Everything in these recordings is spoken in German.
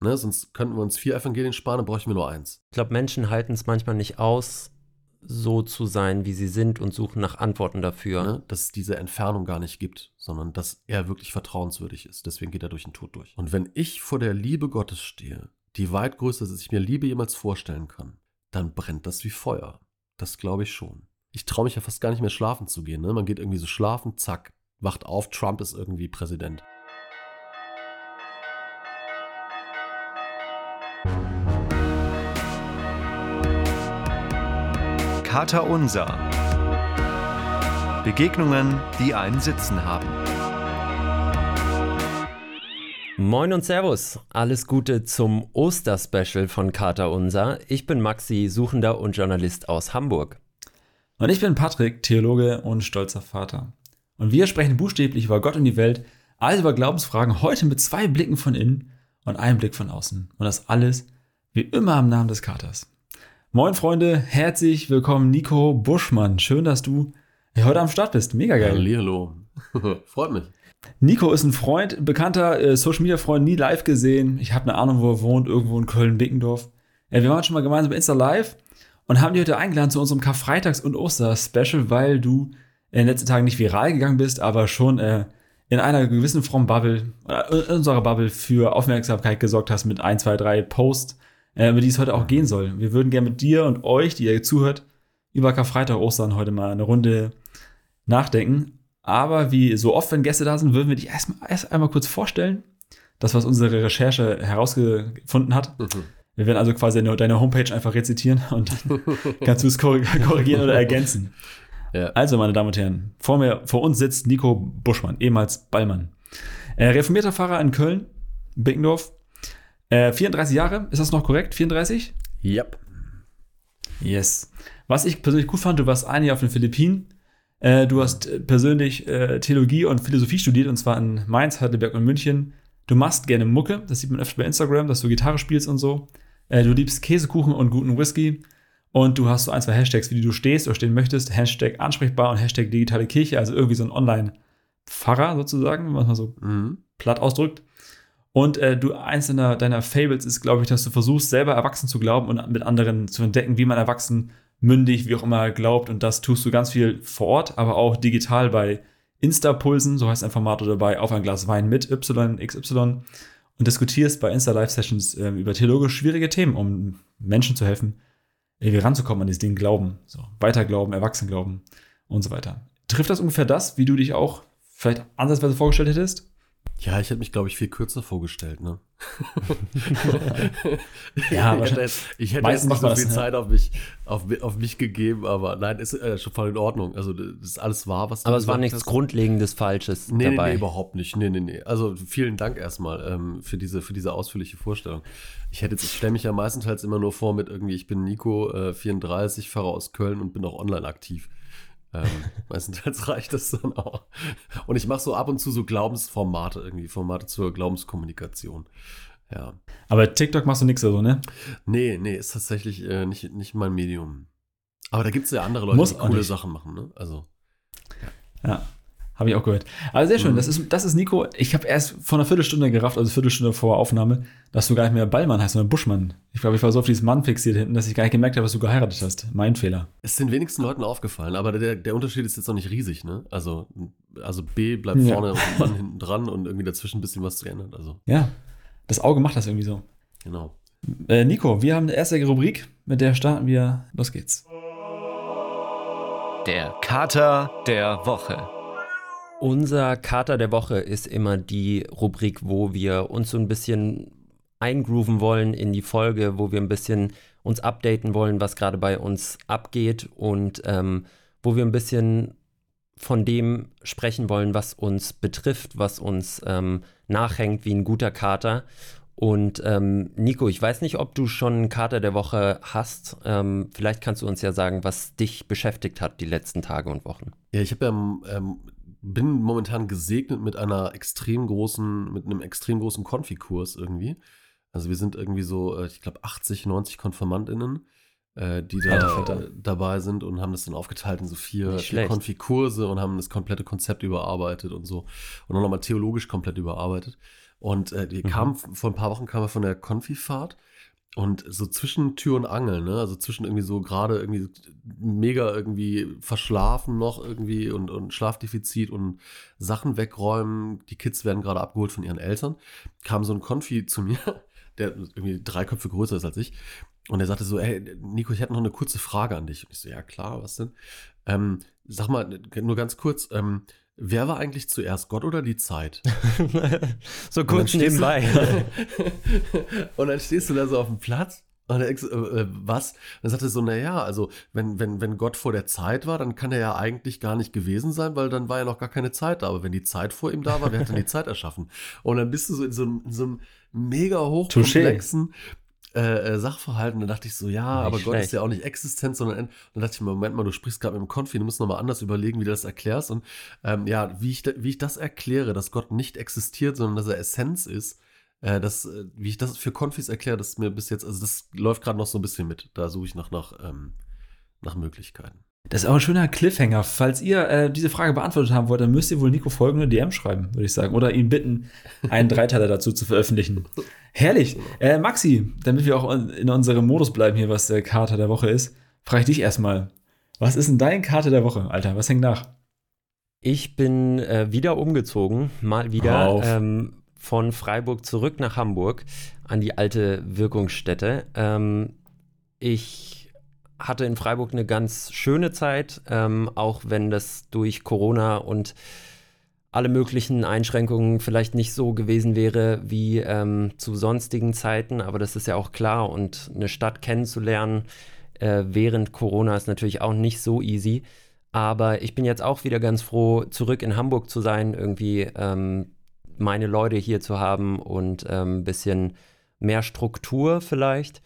Ne? Sonst könnten wir uns vier Evangelien sparen, dann bräuchten wir nur eins. Ich glaube, Menschen halten es manchmal nicht aus, so zu sein, wie sie sind und suchen nach Antworten dafür. Ne? Dass es diese Entfernung gar nicht gibt, sondern dass er wirklich vertrauenswürdig ist. Deswegen geht er durch den Tod durch. Und wenn ich vor der Liebe Gottes stehe, die weit größer ist, als ich mir Liebe jemals vorstellen kann, dann brennt das wie Feuer. Das glaube ich schon. Ich traue mich ja fast gar nicht mehr schlafen zu gehen. Ne? Man geht irgendwie so schlafen, zack, wacht auf, Trump ist irgendwie Präsident. Kater Unser. Begegnungen, die einen Sitzen haben. Moin und Servus, alles Gute zum Osterspecial von Kater Unser. Ich bin Maxi, Suchender und Journalist aus Hamburg. Und ich bin Patrick, Theologe und stolzer Vater. Und wir sprechen buchstäblich über Gott und die Welt, also über Glaubensfragen, heute mit zwei Blicken von innen und einem Blick von außen. Und das alles wie immer im Namen des Katers. Moin Freunde, herzlich willkommen Nico Buschmann. Schön, dass du heute am Start bist. Mega geil. Hallihallo. Freut mich. Nico ist ein Freund, bekannter äh, Social Media Freund, nie live gesehen. Ich habe eine Ahnung, wo er wohnt, irgendwo in Köln-Dickendorf. Äh, wir waren schon mal gemeinsam bei Insta Live und haben dich heute eingeladen zu unserem Karfreitags- und Oster-Special, weil du in den letzten Tagen nicht viral gegangen bist, aber schon äh, in einer gewissen Form Bubble, äh, in unserer Bubble für Aufmerksamkeit gesorgt hast mit ein, zwei, drei Posts, äh, über die es heute auch gehen soll. Wir würden gerne mit dir und euch, die ihr zuhört, über Karfreitag, Ostern heute mal eine Runde nachdenken. Aber wie so oft, wenn Gäste da sind, würden wir dich erst, mal, erst einmal kurz vorstellen. Das, was unsere Recherche herausgefunden hat. Mhm. Wir werden also quasi deine Homepage einfach rezitieren und dann kannst du es korrigieren oder ergänzen. Ja. Also, meine Damen und Herren, vor, mir, vor uns sitzt Nico Buschmann, ehemals Ballmann. Äh, reformierter Pfarrer in Köln, Bickendorf. Äh, 34 Jahre, ist das noch korrekt? 34? Yep. Yes. Was ich persönlich gut fand, du warst ein Jahr auf den Philippinen äh, du hast äh, persönlich äh, Theologie und Philosophie studiert, und zwar in Mainz, Heidelberg und München. Du machst gerne Mucke, das sieht man öfter bei Instagram, dass du Gitarre spielst und so. Äh, du liebst Käsekuchen und guten Whisky. Und du hast so ein, zwei Hashtags, wie die du stehst oder stehen möchtest. Hashtag ansprechbar und Hashtag digitale Kirche, also irgendwie so ein Online-Pfarrer sozusagen, wenn man es mal so mhm. platt ausdrückt. Und äh, du, eins deiner, deiner Fables ist, glaube ich, dass du versuchst, selber erwachsen zu glauben und mit anderen zu entdecken, wie man erwachsen mündig, wie auch immer glaubt. Und das tust du ganz viel vor Ort, aber auch digital bei Insta-Pulsen, so heißt ein Format oder bei Auf ein Glas Wein mit Y, XY und diskutierst bei Insta-Live-Sessions äh, über theologisch schwierige Themen, um Menschen zu helfen, irgendwie ranzukommen an dieses Ding Glauben. So, Weiterglauben, Erwachsenglauben und so weiter. Trifft das ungefähr das, wie du dich auch vielleicht ansatzweise vorgestellt hättest? Ja, ich hätte mich, glaube ich, viel kürzer vorgestellt, ne? ja, ich hätte, jetzt, ich hätte jetzt nicht so viel das, Zeit ja. auf, mich, auf, auf mich gegeben, aber nein, ist äh, schon voll in Ordnung. Also, das ist alles wahr, was du Aber es war nichts hast. Grundlegendes Falsches nee, dabei. Nee, nee, überhaupt nicht. Nee, nee, nee. Also, vielen Dank erstmal ähm, für, diese, für diese ausführliche Vorstellung. Ich hätte jetzt, ich stelle mich ja meistenteils immer nur vor mit irgendwie, ich bin Nico, äh, 34, fahre aus Köln und bin auch online aktiv. Ähm, meistens reicht das dann auch. Und ich mache so ab und zu so Glaubensformate irgendwie, Formate zur Glaubenskommunikation. Ja. Aber TikTok machst du nichts so, ne? Nee, nee, ist tatsächlich äh, nicht, nicht mein Medium. Aber da gibt es ja andere Leute, Muss die coole Sachen machen, ne? Also. Ja. ja. Habe ich auch gehört. Aber sehr schön, mhm. das, ist, das ist Nico. Ich habe erst vor einer Viertelstunde gerafft, also Viertelstunde vor Aufnahme, dass du gar nicht mehr Ballmann heißt, sondern Buschmann. Ich glaube, ich war so auf dieses Mann fixiert hinten, dass ich gar nicht gemerkt habe, dass du geheiratet hast. Mein Fehler. Es sind wenigsten Leuten aufgefallen, aber der, der Unterschied ist jetzt noch nicht riesig, ne? Also, also B bleibt ja. vorne und Mann hinten dran und irgendwie dazwischen ein bisschen was geändert. Also. Ja, das Auge macht das irgendwie so. Genau. Äh, Nico, wir haben eine erste Rubrik, mit der starten wir. Los geht's. Der Kater der Woche. Unser Kater der Woche ist immer die Rubrik, wo wir uns so ein bisschen eingrooven wollen in die Folge, wo wir ein bisschen uns updaten wollen, was gerade bei uns abgeht und ähm, wo wir ein bisschen von dem sprechen wollen, was uns betrifft, was uns ähm, nachhängt wie ein guter Kater. Und ähm, Nico, ich weiß nicht, ob du schon einen Kater der Woche hast. Ähm, vielleicht kannst du uns ja sagen, was dich beschäftigt hat die letzten Tage und Wochen. Ja, ich habe ja ähm, bin momentan gesegnet mit einer extrem großen, mit einem extrem großen Konfikurs irgendwie. Also wir sind irgendwie so, äh, ich glaube, 80, 90 KonfirmandInnen, äh, die da Alter, dabei sind und haben das dann aufgeteilt in so vier, vier Konfikurse und haben das komplette Konzept überarbeitet und so. Und auch nochmal theologisch komplett überarbeitet. Und äh, die kam, vor ein paar Wochen kam er von der Konfifahrt und so zwischen Tür und Angel, ne? Also zwischen irgendwie so gerade irgendwie mega irgendwie verschlafen noch irgendwie und, und Schlafdefizit und Sachen wegräumen. Die Kids werden gerade abgeholt von ihren Eltern. Kam so ein Konfi zu mir, der irgendwie drei Köpfe größer ist als ich. Und er sagte so, ey, Nico, ich hätte noch eine kurze Frage an dich. Und ich so, ja klar, was denn? Ähm, sag mal, nur ganz kurz, ähm, wer war eigentlich zuerst, Gott oder die Zeit? so kurz nebenbei. und dann stehst du da so auf dem Platz und dann denkst äh, äh, was? Dann sagt er so, naja, also wenn, wenn, wenn Gott vor der Zeit war, dann kann er ja eigentlich gar nicht gewesen sein, weil dann war ja noch gar keine Zeit da. Aber wenn die Zeit vor ihm da war, wer hat denn die Zeit erschaffen? Und dann bist du so in so einem, in so einem mega hochkomplexen äh, äh, Sachverhalt und dann dachte ich so, ja, Nicht aber Gott schlecht. ist ja auch nicht existent, sondern und dann dachte ich mir, Moment mal, du sprichst gerade mit dem Konfi, du musst nochmal anders überlegen, wie du das erklärst und ähm, ja, wie ich, wie ich das erkläre, dass Gott nicht existiert, sondern dass er Essenz ist, äh, das, äh, wie ich das für Konfis erkläre, das ist mir bis jetzt, also das läuft gerade noch so ein bisschen mit, da suche ich noch nach, ähm, nach Möglichkeiten. Das ist auch ein schöner Cliffhanger. Falls ihr äh, diese Frage beantwortet haben wollt, dann müsst ihr wohl Nico folgende DM schreiben, würde ich sagen. Oder ihn bitten, einen Dreiteiler dazu zu veröffentlichen. Herrlich. Äh, Maxi, damit wir auch in unserem Modus bleiben hier, was der Kater der Woche ist, frage ich dich erstmal. Was ist denn dein Kater der Woche, Alter? Was hängt nach? Ich bin äh, wieder umgezogen, mal wieder ähm, von Freiburg zurück nach Hamburg an die alte Wirkungsstätte. Ähm, ich hatte in Freiburg eine ganz schöne Zeit, ähm, auch wenn das durch Corona und alle möglichen Einschränkungen vielleicht nicht so gewesen wäre wie ähm, zu sonstigen Zeiten, aber das ist ja auch klar und eine Stadt kennenzulernen äh, während Corona ist natürlich auch nicht so easy. Aber ich bin jetzt auch wieder ganz froh, zurück in Hamburg zu sein, irgendwie ähm, meine Leute hier zu haben und ein ähm, bisschen mehr Struktur vielleicht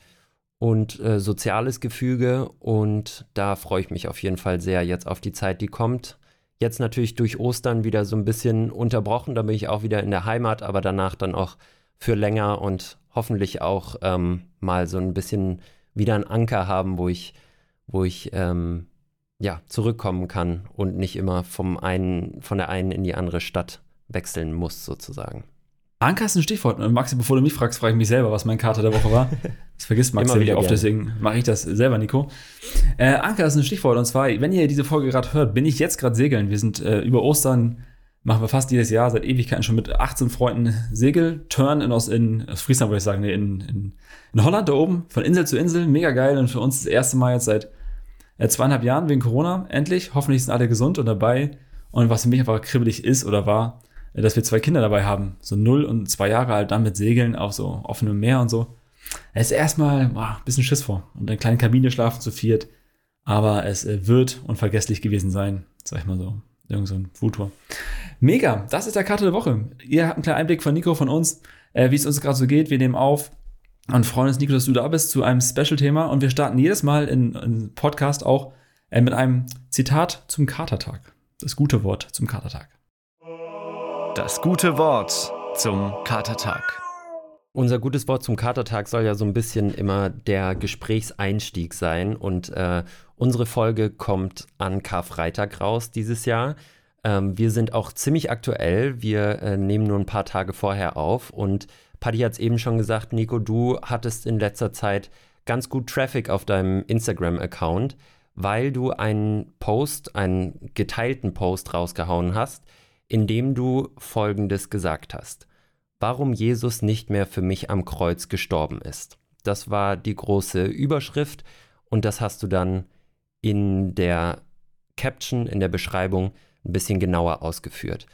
und äh, soziales Gefüge. Und da freue ich mich auf jeden Fall sehr jetzt auf die Zeit, die kommt. Jetzt natürlich durch Ostern wieder so ein bisschen unterbrochen, da bin ich auch wieder in der Heimat, aber danach dann auch für länger und hoffentlich auch ähm, mal so ein bisschen wieder einen Anker haben, wo ich, wo ich ähm, ja, zurückkommen kann und nicht immer vom einen, von der einen in die andere Stadt wechseln muss, sozusagen. Anker ist ein Stichwort. Und Maxi, bevor du mich fragst, frage ich mich selber, was mein Kater der Woche war. Das vergisst Maxi wieder oft, deswegen mache ich das selber, Nico. Äh, Anker ist ein Stichwort. Und zwar, wenn ihr diese Folge gerade hört, bin ich jetzt gerade segeln. Wir sind äh, über Ostern, machen wir fast jedes Jahr, seit Ewigkeiten schon mit 18 Freunden Segelturn in, aus, in aus Friesland, würde ich sagen, nee, in, in, in Holland da oben, von Insel zu Insel. Mega geil. Und für uns das erste Mal jetzt seit äh, zweieinhalb Jahren wegen Corona, endlich. Hoffentlich sind alle gesund und dabei. Und was für mich einfach kribbelig ist oder war, dass wir zwei Kinder dabei haben. So null und zwei Jahre alt, dann mit Segeln auf so offenem Meer und so. Es ist erstmal boah, ein bisschen Schiss vor. Und in kleinen Kabine schlafen zu viert. Aber es äh, wird unvergesslich gewesen sein. Sag ich mal so. Irgend so ein Foodtour. Mega, das ist der Karte der Woche. Ihr habt einen kleinen Einblick von Nico, von uns, äh, wie es uns gerade so geht. Wir nehmen auf und freuen uns, Nico, dass du da bist, zu einem Special-Thema. Und wir starten jedes Mal in, in Podcast auch äh, mit einem Zitat zum Katertag. Das gute Wort zum Katertag. Das gute Wort zum Katertag. Unser gutes Wort zum Katertag soll ja so ein bisschen immer der Gesprächseinstieg sein. Und äh, unsere Folge kommt an Karfreitag raus dieses Jahr. Ähm, wir sind auch ziemlich aktuell. Wir äh, nehmen nur ein paar Tage vorher auf. Und Paddy hat es eben schon gesagt, Nico, du hattest in letzter Zeit ganz gut Traffic auf deinem Instagram-Account, weil du einen Post, einen geteilten Post rausgehauen hast, in dem du Folgendes gesagt hast warum Jesus nicht mehr für mich am Kreuz gestorben ist. Das war die große Überschrift und das hast du dann in der Caption, in der Beschreibung ein bisschen genauer ausgeführt.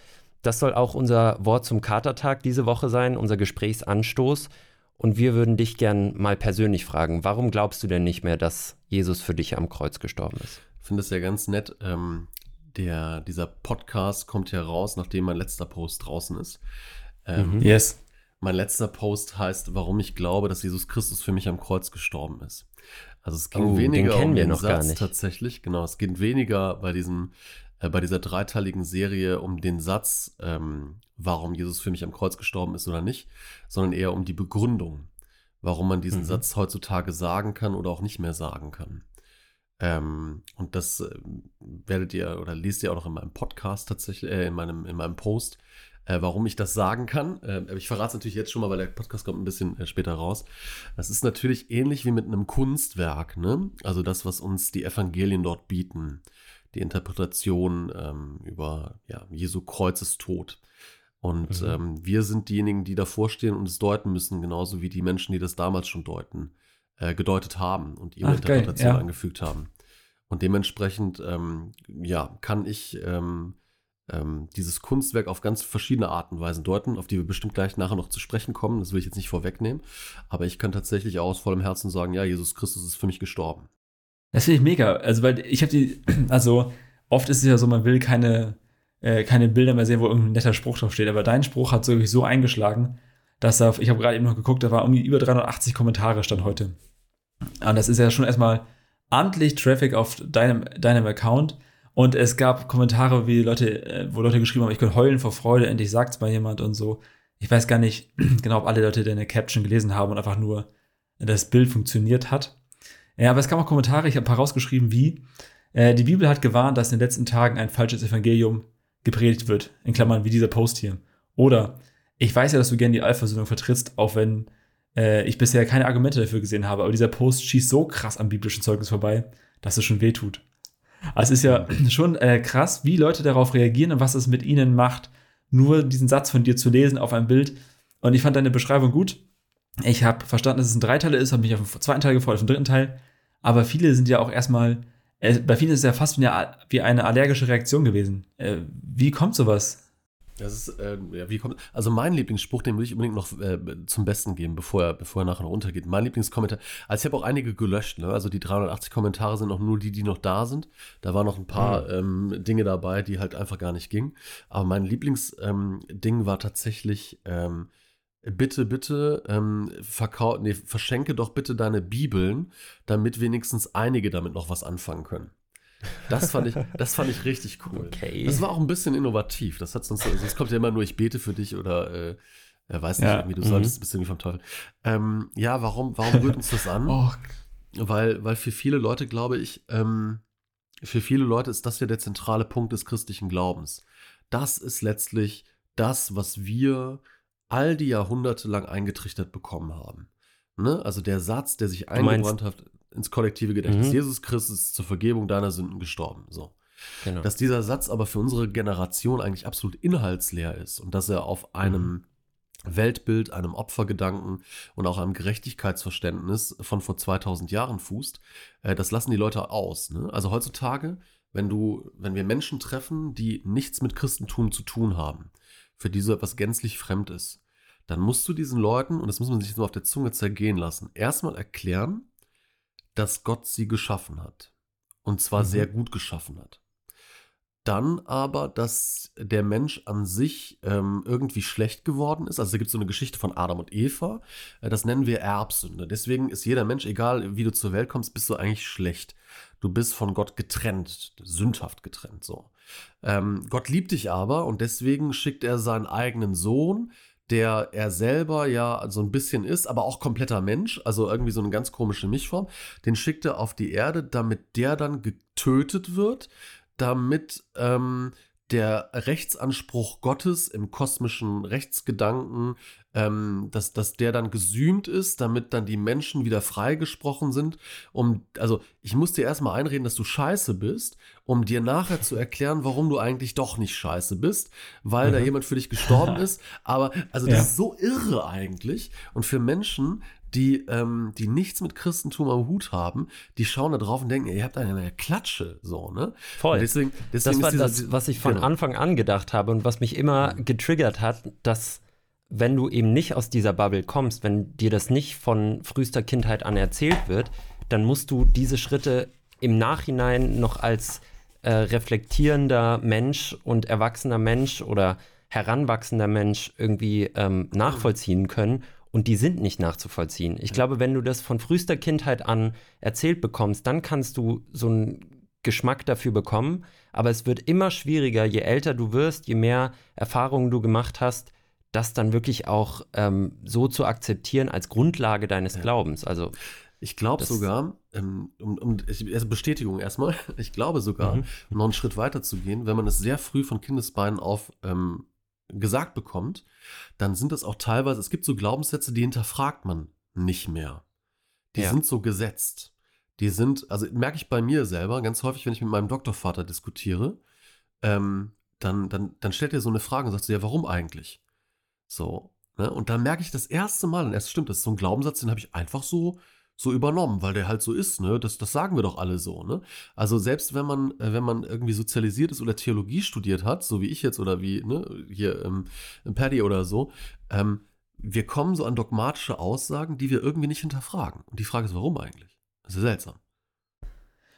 Das soll auch unser Wort zum Katertag diese Woche sein, unser Gesprächsanstoß. Und wir würden dich gern mal persönlich fragen, warum glaubst du denn nicht mehr, dass Jesus für dich am Kreuz gestorben ist? Ich finde es ja ganz nett. Ähm, der, dieser Podcast kommt ja raus, nachdem mein letzter Post draußen ist. Ähm, Mhm. Yes. Mein letzter Post heißt, warum ich glaube, dass Jesus Christus für mich am Kreuz gestorben ist. Also es ging Oh, den weniger kennen um den Satz tatsächlich, genau. Es geht weniger bei diesem, äh, bei dieser dreiteiligen Serie um den Satz, ähm, warum Jesus für mich am Kreuz gestorben ist oder nicht, sondern eher um die Begründung, warum man diesen Mhm. Satz heutzutage sagen kann oder auch nicht mehr sagen kann. Ähm, und das äh, werdet ihr oder lest ihr auch noch in meinem Podcast tatsächlich, äh, in meinem, in meinem Post. Äh, warum ich das sagen kann, äh, ich verrate es natürlich jetzt schon mal, weil der Podcast kommt ein bisschen äh, später raus. Das ist natürlich ähnlich wie mit einem Kunstwerk, ne? Also das, was uns die Evangelien dort bieten, die Interpretation ähm, über ja, Jesu Kreuzestod. Und Mhm. ähm, wir sind diejenigen, die davor stehen und es deuten müssen, genauso wie die Menschen, die das damals schon deuten, äh, gedeutet haben und ihre Ach, geil, Interpretation ja. angefügt haben. Und dementsprechend, ähm, ja, kann ich ähm, ähm, dieses Kunstwerk auf ganz verschiedene Arten und Weisen deuten, auf die wir bestimmt gleich nachher noch zu sprechen kommen. Das will ich jetzt nicht vorwegnehmen. Aber ich kann tatsächlich auch aus vollem Herzen sagen, ja, Jesus Christus ist für mich gestorben. Das finde ich mega. Also, weil ich habe die, also oft ist es ja so, man will keine, äh, keine Bilder mehr sehen, wo irgendein netter Spruch drauf steht. Aber dein Spruch hat so, wirklich so eingeschlagen, dass da, ich habe gerade eben noch geguckt, da war irgendwie über 380 Kommentare stand heute. Und das ist ja schon erstmal amtlich Traffic auf deinem, deinem Account. Und es gab Kommentare, wie Leute, äh, wo Leute geschrieben haben, ich könnte heulen vor Freude, endlich sagt's mal jemand und so. Ich weiß gar nicht genau, ob alle Leute deine Caption gelesen haben und einfach nur das Bild funktioniert hat. Ja, aber es kam auch Kommentare, ich habe ein paar rausgeschrieben, wie äh, die Bibel hat gewarnt, dass in den letzten Tagen ein falsches Evangelium gepredigt wird, in Klammern wie dieser Post hier. Oder ich weiß ja, dass du gerne die Allversöhnung vertrittst, auch wenn äh, ich bisher keine Argumente dafür gesehen habe, aber dieser Post schießt so krass am biblischen Zeugnis vorbei, dass es schon wehtut. Also es ist ja schon äh, krass, wie Leute darauf reagieren und was es mit ihnen macht, nur diesen Satz von dir zu lesen auf einem Bild. Und ich fand deine Beschreibung gut. Ich habe verstanden, dass es ein Dreiteiler ist, habe mich auf den zweiten Teil gefreut, auf den dritten Teil. Aber viele sind ja auch erstmal, äh, bei vielen ist es ja fast wie eine, wie eine allergische Reaktion gewesen. Äh, wie kommt sowas? Das ist, ähm, ja, wie kommt, also mein Lieblingsspruch, den will ich unbedingt noch äh, zum Besten geben, bevor er, bevor er nachher noch untergeht. Mein Lieblingskommentar, also ich habe auch einige gelöscht, ne? also die 380 Kommentare sind auch nur die, die noch da sind. Da waren noch ein paar ähm, Dinge dabei, die halt einfach gar nicht gingen. Aber mein Lieblingsding ähm, war tatsächlich, ähm, bitte, bitte, ähm, verkau nee, verschenke doch bitte deine Bibeln, damit wenigstens einige damit noch was anfangen können. Das fand ich, das fand ich richtig cool. Okay. Das war auch ein bisschen innovativ. Das hat sonst, es kommt ja immer nur, ich bete für dich oder äh, er weiß nicht, Ja, irgendwie, du mhm. solltest, bist irgendwie vom Teufel. Ähm, ja, warum, warum rührt uns das an? Oh, Weil, weil für viele Leute, glaube ich, ähm, für viele Leute ist das ja der zentrale Punkt des christlichen Glaubens. Das ist letztlich das, was wir all die Jahrhunderte lang eingetrichtert bekommen haben. Ne? Also der Satz, der sich eingebrannt hat ins kollektive Gedächtnis. Mhm. Jesus Christus ist zur Vergebung deiner Sünden gestorben. So. genau. Dass dieser Satz aber für unsere Generation eigentlich absolut inhaltsleer ist und dass er auf einem Weltbild, einem Opfergedanken und auch einem Gerechtigkeitsverständnis von vor 2000 Jahren fußt, äh, das lassen die Leute aus. Ne? Also heutzutage, wenn du, wenn wir Menschen treffen, die nichts mit Christentum zu tun haben, für die so etwas gänzlich fremd ist, dann musst du diesen Leuten, und das muss man sich jetzt mal auf der Zunge zergehen lassen, erstmal erklären, dass Gott sie geschaffen hat. Und zwar Mhm. sehr gut geschaffen hat. Dann aber, dass der Mensch an sich ähm, irgendwie schlecht geworden ist. Also da gibt es so eine Geschichte von Adam und Eva. Äh, das nennen wir Erbsünde. Deswegen ist jeder Mensch, egal wie du zur Welt kommst, bist du eigentlich schlecht. Du bist von Gott getrennt, sündhaft getrennt. So. Ähm, Gott liebt dich aber und deswegen schickt er seinen eigenen Sohn, der er selber ja so ein bisschen ist, aber auch kompletter Mensch, also irgendwie so eine ganz komische Mischform, den schickt er auf die Erde, damit der dann getötet wird, damit ähm, der Rechtsanspruch Gottes im kosmischen Rechtsgedanken, ähm, dass, dass der dann gesühmt ist, damit dann die Menschen wieder freigesprochen sind. Um, also ich muss dir erstmal einreden, dass du scheiße bist, um dir nachher zu erklären, warum du eigentlich doch nicht scheiße bist, weil da Mhm. jemand für dich gestorben ist. Aber also das Ja. ist so irre eigentlich. Und für Menschen, die, ähm, die nichts mit Christentum am Hut haben, die schauen da drauf und denken, ihr habt eine Klatsche, so, ne? Voll. Und deswegen, Das deswegen war ist dieser- das, was ich von genau. Anfang an gedacht habe und was mich immer getriggert hat, dass wenn du eben nicht aus dieser Bubble kommst, wenn dir das nicht von frühester Kindheit an erzählt wird, dann musst du diese Schritte im Nachhinein noch als äh, reflektierender Mensch und erwachsener Mensch oder heranwachsender Mensch irgendwie ähm, nachvollziehen können. Und die sind nicht nachzuvollziehen. Ich glaube, wenn du das von frühester Kindheit an erzählt bekommst, dann kannst du so einen Geschmack dafür bekommen. Aber es wird immer schwieriger, je älter du wirst, je mehr Erfahrungen du gemacht hast, das dann wirklich auch ähm, so zu akzeptieren als Grundlage deines. Glaubens. Also Ich glaube sogar, ähm, um, um also Bestätigung erstmal, ich glaube sogar, Mhm. um noch einen Schritt weiter zu gehen, wenn man es sehr früh von Kindesbeinen auf ähm, gesagt bekommt, dann sind das auch teilweise, es gibt so Glaubenssätze, die hinterfragt man nicht mehr. Die Ja. sind so gesetzt. Die sind, also merke ich bei mir selber ganz häufig, wenn ich mit meinem Doktorvater diskutiere, ähm, dann, dann, dann stellt er so eine Frage und sagt so, ja, warum eigentlich? So, ne? Und dann merke ich das erste Mal, und erst stimmt, das ist so ein Glaubenssatz, den habe ich einfach so, so übernommen, weil der halt so ist, ne? Das, das sagen wir doch alle so, ne? Also selbst wenn man, äh, wenn man irgendwie sozialisiert ist oder Theologie studiert hat, so wie ich jetzt oder wie, ne, hier ähm, Paddy oder so, ähm, wir kommen so an dogmatische Aussagen, die wir irgendwie nicht hinterfragen. Und die Frage ist, warum eigentlich? Das ist seltsam.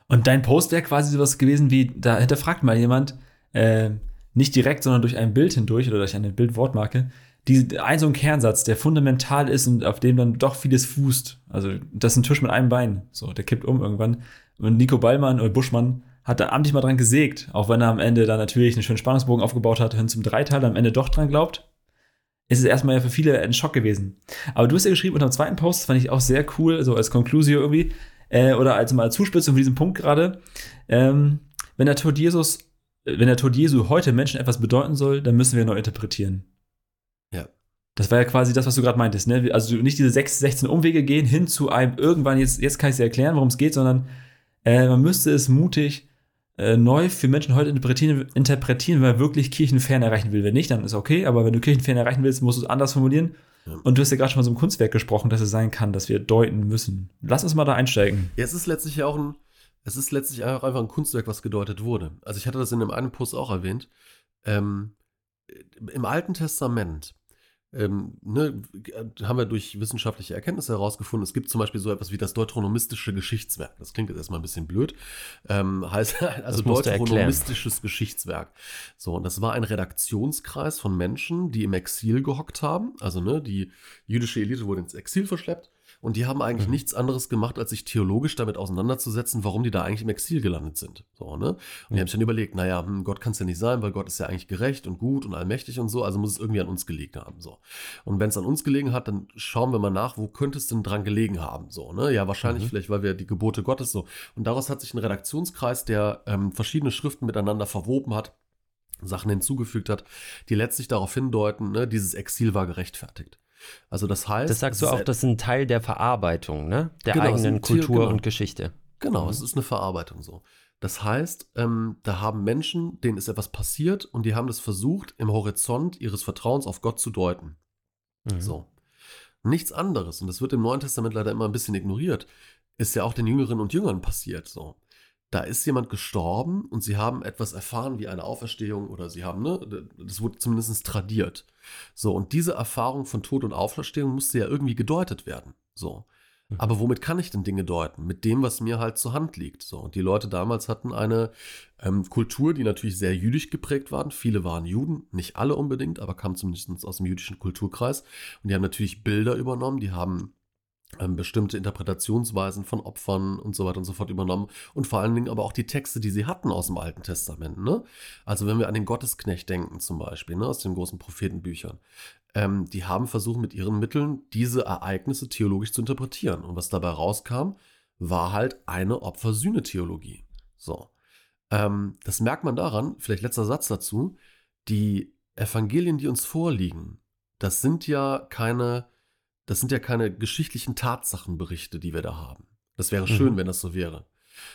Und dein Post wäre quasi sowas gewesen wie, da hinterfragt mal jemand, äh, nicht direkt, sondern durch ein Bild hindurch oder durch eine Bildwortmarke, die, ein so ein Kernsatz, der fundamental ist und auf dem dann doch vieles fußt. Also, das ist ein Tisch mit einem Bein. So, der kippt um irgendwann. Und Nico Ballmann oder Buschmann hat da amtlich mal dran gesägt, auch wenn er am Ende da natürlich einen schönen Spannungsbogen aufgebaut hat, hin zum Dreiteil, am Ende doch dran glaubt. Ist es erstmal ja für viele ein Schock gewesen. Aber du hast ja geschrieben unter dem zweiten Post, das fand ich auch sehr cool, so als Conclusio irgendwie, äh, oder als mal Zuspitzung für diesen Punkt gerade. Ähm, wenn der Tod Jesus, äh, wenn der Tod Jesu heute Menschen etwas bedeuten soll, dann müssen wir neu interpretieren. Das war ja quasi das, was du gerade meintest, ne? Also nicht diese 6, 16 Umwege gehen hin zu einem irgendwann, jetzt, jetzt kann ich dir erklären, worum es geht, sondern äh, man müsste es mutig äh, neu für Menschen heute interpretieren, interpretieren, wenn man wirklich Kirchenfern erreichen will. Wenn nicht, dann ist okay, aber wenn du Kirchenfern erreichen willst, musst du es anders formulieren. Ja. Und du hast ja gerade schon mal so ein Kunstwerk gesprochen, dass es sein kann, dass wir deuten müssen. Lass uns mal da einsteigen. Ja, es ist letztlich ja auch ein, es ist letztlich auch einfach ein Kunstwerk, was gedeutet wurde. Also ich hatte das in dem einen Post auch erwähnt. Ähm, Im Alten Testament ähm, ne, haben wir durch wissenschaftliche Erkenntnisse herausgefunden, es gibt zum Beispiel so etwas wie das deuteronomistische Geschichtswerk. Das klingt jetzt erstmal ein bisschen blöd. Ähm, heißt also deuteronomistisches Geschichtswerk. So, und das war ein Redaktionskreis von Menschen, die im Exil gehockt haben. Also, ne, die jüdische Elite wurde ins Exil verschleppt. Und die haben eigentlich Mhm. nichts anderes gemacht, als sich theologisch damit auseinanderzusetzen, warum die da eigentlich im Exil gelandet sind. So, ne? Und die Mhm. haben sich dann überlegt, naja, hm, Gott kann es ja nicht sein, weil Gott ist ja eigentlich gerecht und gut und allmächtig und so, also muss es irgendwie an uns gelegen haben. So. Und wenn es an uns gelegen hat, dann schauen wir mal nach, wo könnte es denn dran gelegen haben. So, ne? Ja, wahrscheinlich Mhm. vielleicht, weil wir die Gebote Gottes so. Und daraus hat sich ein Redaktionskreis, der ähm, verschiedene Schriften miteinander verwoben hat, Sachen hinzugefügt hat, die letztlich darauf hindeuten, ne, dieses Exil war gerechtfertigt. Also das heißt. Das sagst du auch, das ist ein Teil der Verarbeitung, ne? Der Genau, eigenen Kultur genau. und Geschichte. Genau, Mhm. es ist eine Verarbeitung so. Das heißt, ähm, da haben Menschen, denen ist etwas passiert und die haben das versucht, im Horizont ihres Vertrauens auf Gott zu deuten. Mhm. So. Nichts anderes, und das wird im Neuen Testament leider immer ein bisschen ignoriert, ist ja auch den Jüngerinnen und Jüngern passiert. So. Da ist jemand gestorben und sie haben etwas erfahren wie eine Auferstehung oder sie haben, ne, das wurde zumindest tradiert. So, und diese Erfahrung von Tod und Auferstehung musste ja irgendwie gedeutet werden. So. Mhm. Aber womit kann ich denn Dinge deuten? Mit dem, was mir halt zur Hand liegt. So, und die Leute damals hatten eine ähm, Kultur, die natürlich sehr jüdisch geprägt waren. Viele waren Juden, nicht alle unbedingt, aber kamen zumindest aus dem jüdischen Kulturkreis. Und die haben natürlich Bilder übernommen, die haben bestimmte Interpretationsweisen von Opfern und so weiter und so fort übernommen und vor allen Dingen aber auch die Texte, die sie hatten aus dem Alten Testament. Ne? Also wenn wir an den Gottesknecht denken zum Beispiel, ne, aus den großen Prophetenbüchern, ähm, die haben versucht mit ihren Mitteln diese Ereignisse theologisch zu interpretieren. Und was dabei rauskam, war halt eine Opfer-Sühne-Theologie. So. Ähm, das merkt man daran, vielleicht letzter Satz dazu, die Evangelien, die uns vorliegen, das sind ja keine, das sind ja keine geschichtlichen Tatsachenberichte, die wir da haben. Das wäre schön, Mhm. wenn das so wäre.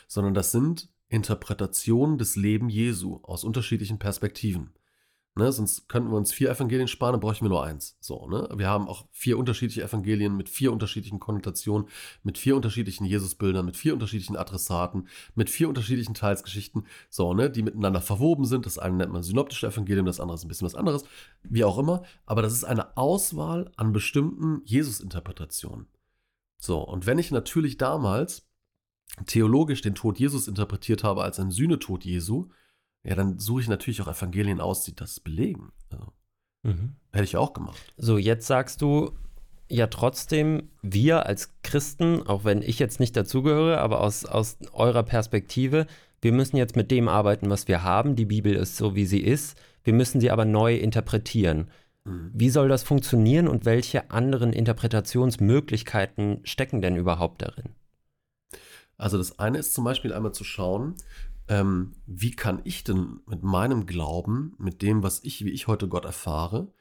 Sondern das sind Interpretationen des Leben Jesu aus unterschiedlichen Perspektiven. Ne, sonst könnten wir uns vier Evangelien sparen, dann bräuchten wir nur eins. So, ne? Wir haben auch vier unterschiedliche Evangelien mit vier unterschiedlichen Konnotationen, mit vier unterschiedlichen Jesusbildern, mit vier unterschiedlichen Adressaten, mit vier unterschiedlichen Teilsgeschichten, so, ne, die miteinander verwoben sind. Das eine nennt man synoptische Evangelium, das andere ist ein bisschen was anderes, wie auch immer. Aber das ist eine Auswahl an bestimmten Jesus-Interpretationen. So, und wenn ich natürlich damals theologisch den Tod Jesus interpretiert habe als ein Sühnetod Jesu, ja, dann suche ich natürlich auch Evangelien aus, die das belegen. Also, Mhm. hätte ich auch gemacht. So, jetzt sagst du ja trotzdem, wir als Christen, auch wenn ich jetzt nicht dazugehöre, aber aus, aus eurer Perspektive, wir müssen jetzt mit dem arbeiten, was wir haben. Die Bibel ist so, wie sie ist. Wir müssen sie aber neu interpretieren. Mhm. Wie soll das funktionieren und welche anderen Interpretationsmöglichkeiten stecken denn überhaupt darin? Also das eine ist zum Beispiel einmal zu schauen, ähm, wie kann ich denn mit meinem Glauben, mit dem, was ich, wie ich heute Gott erfahre,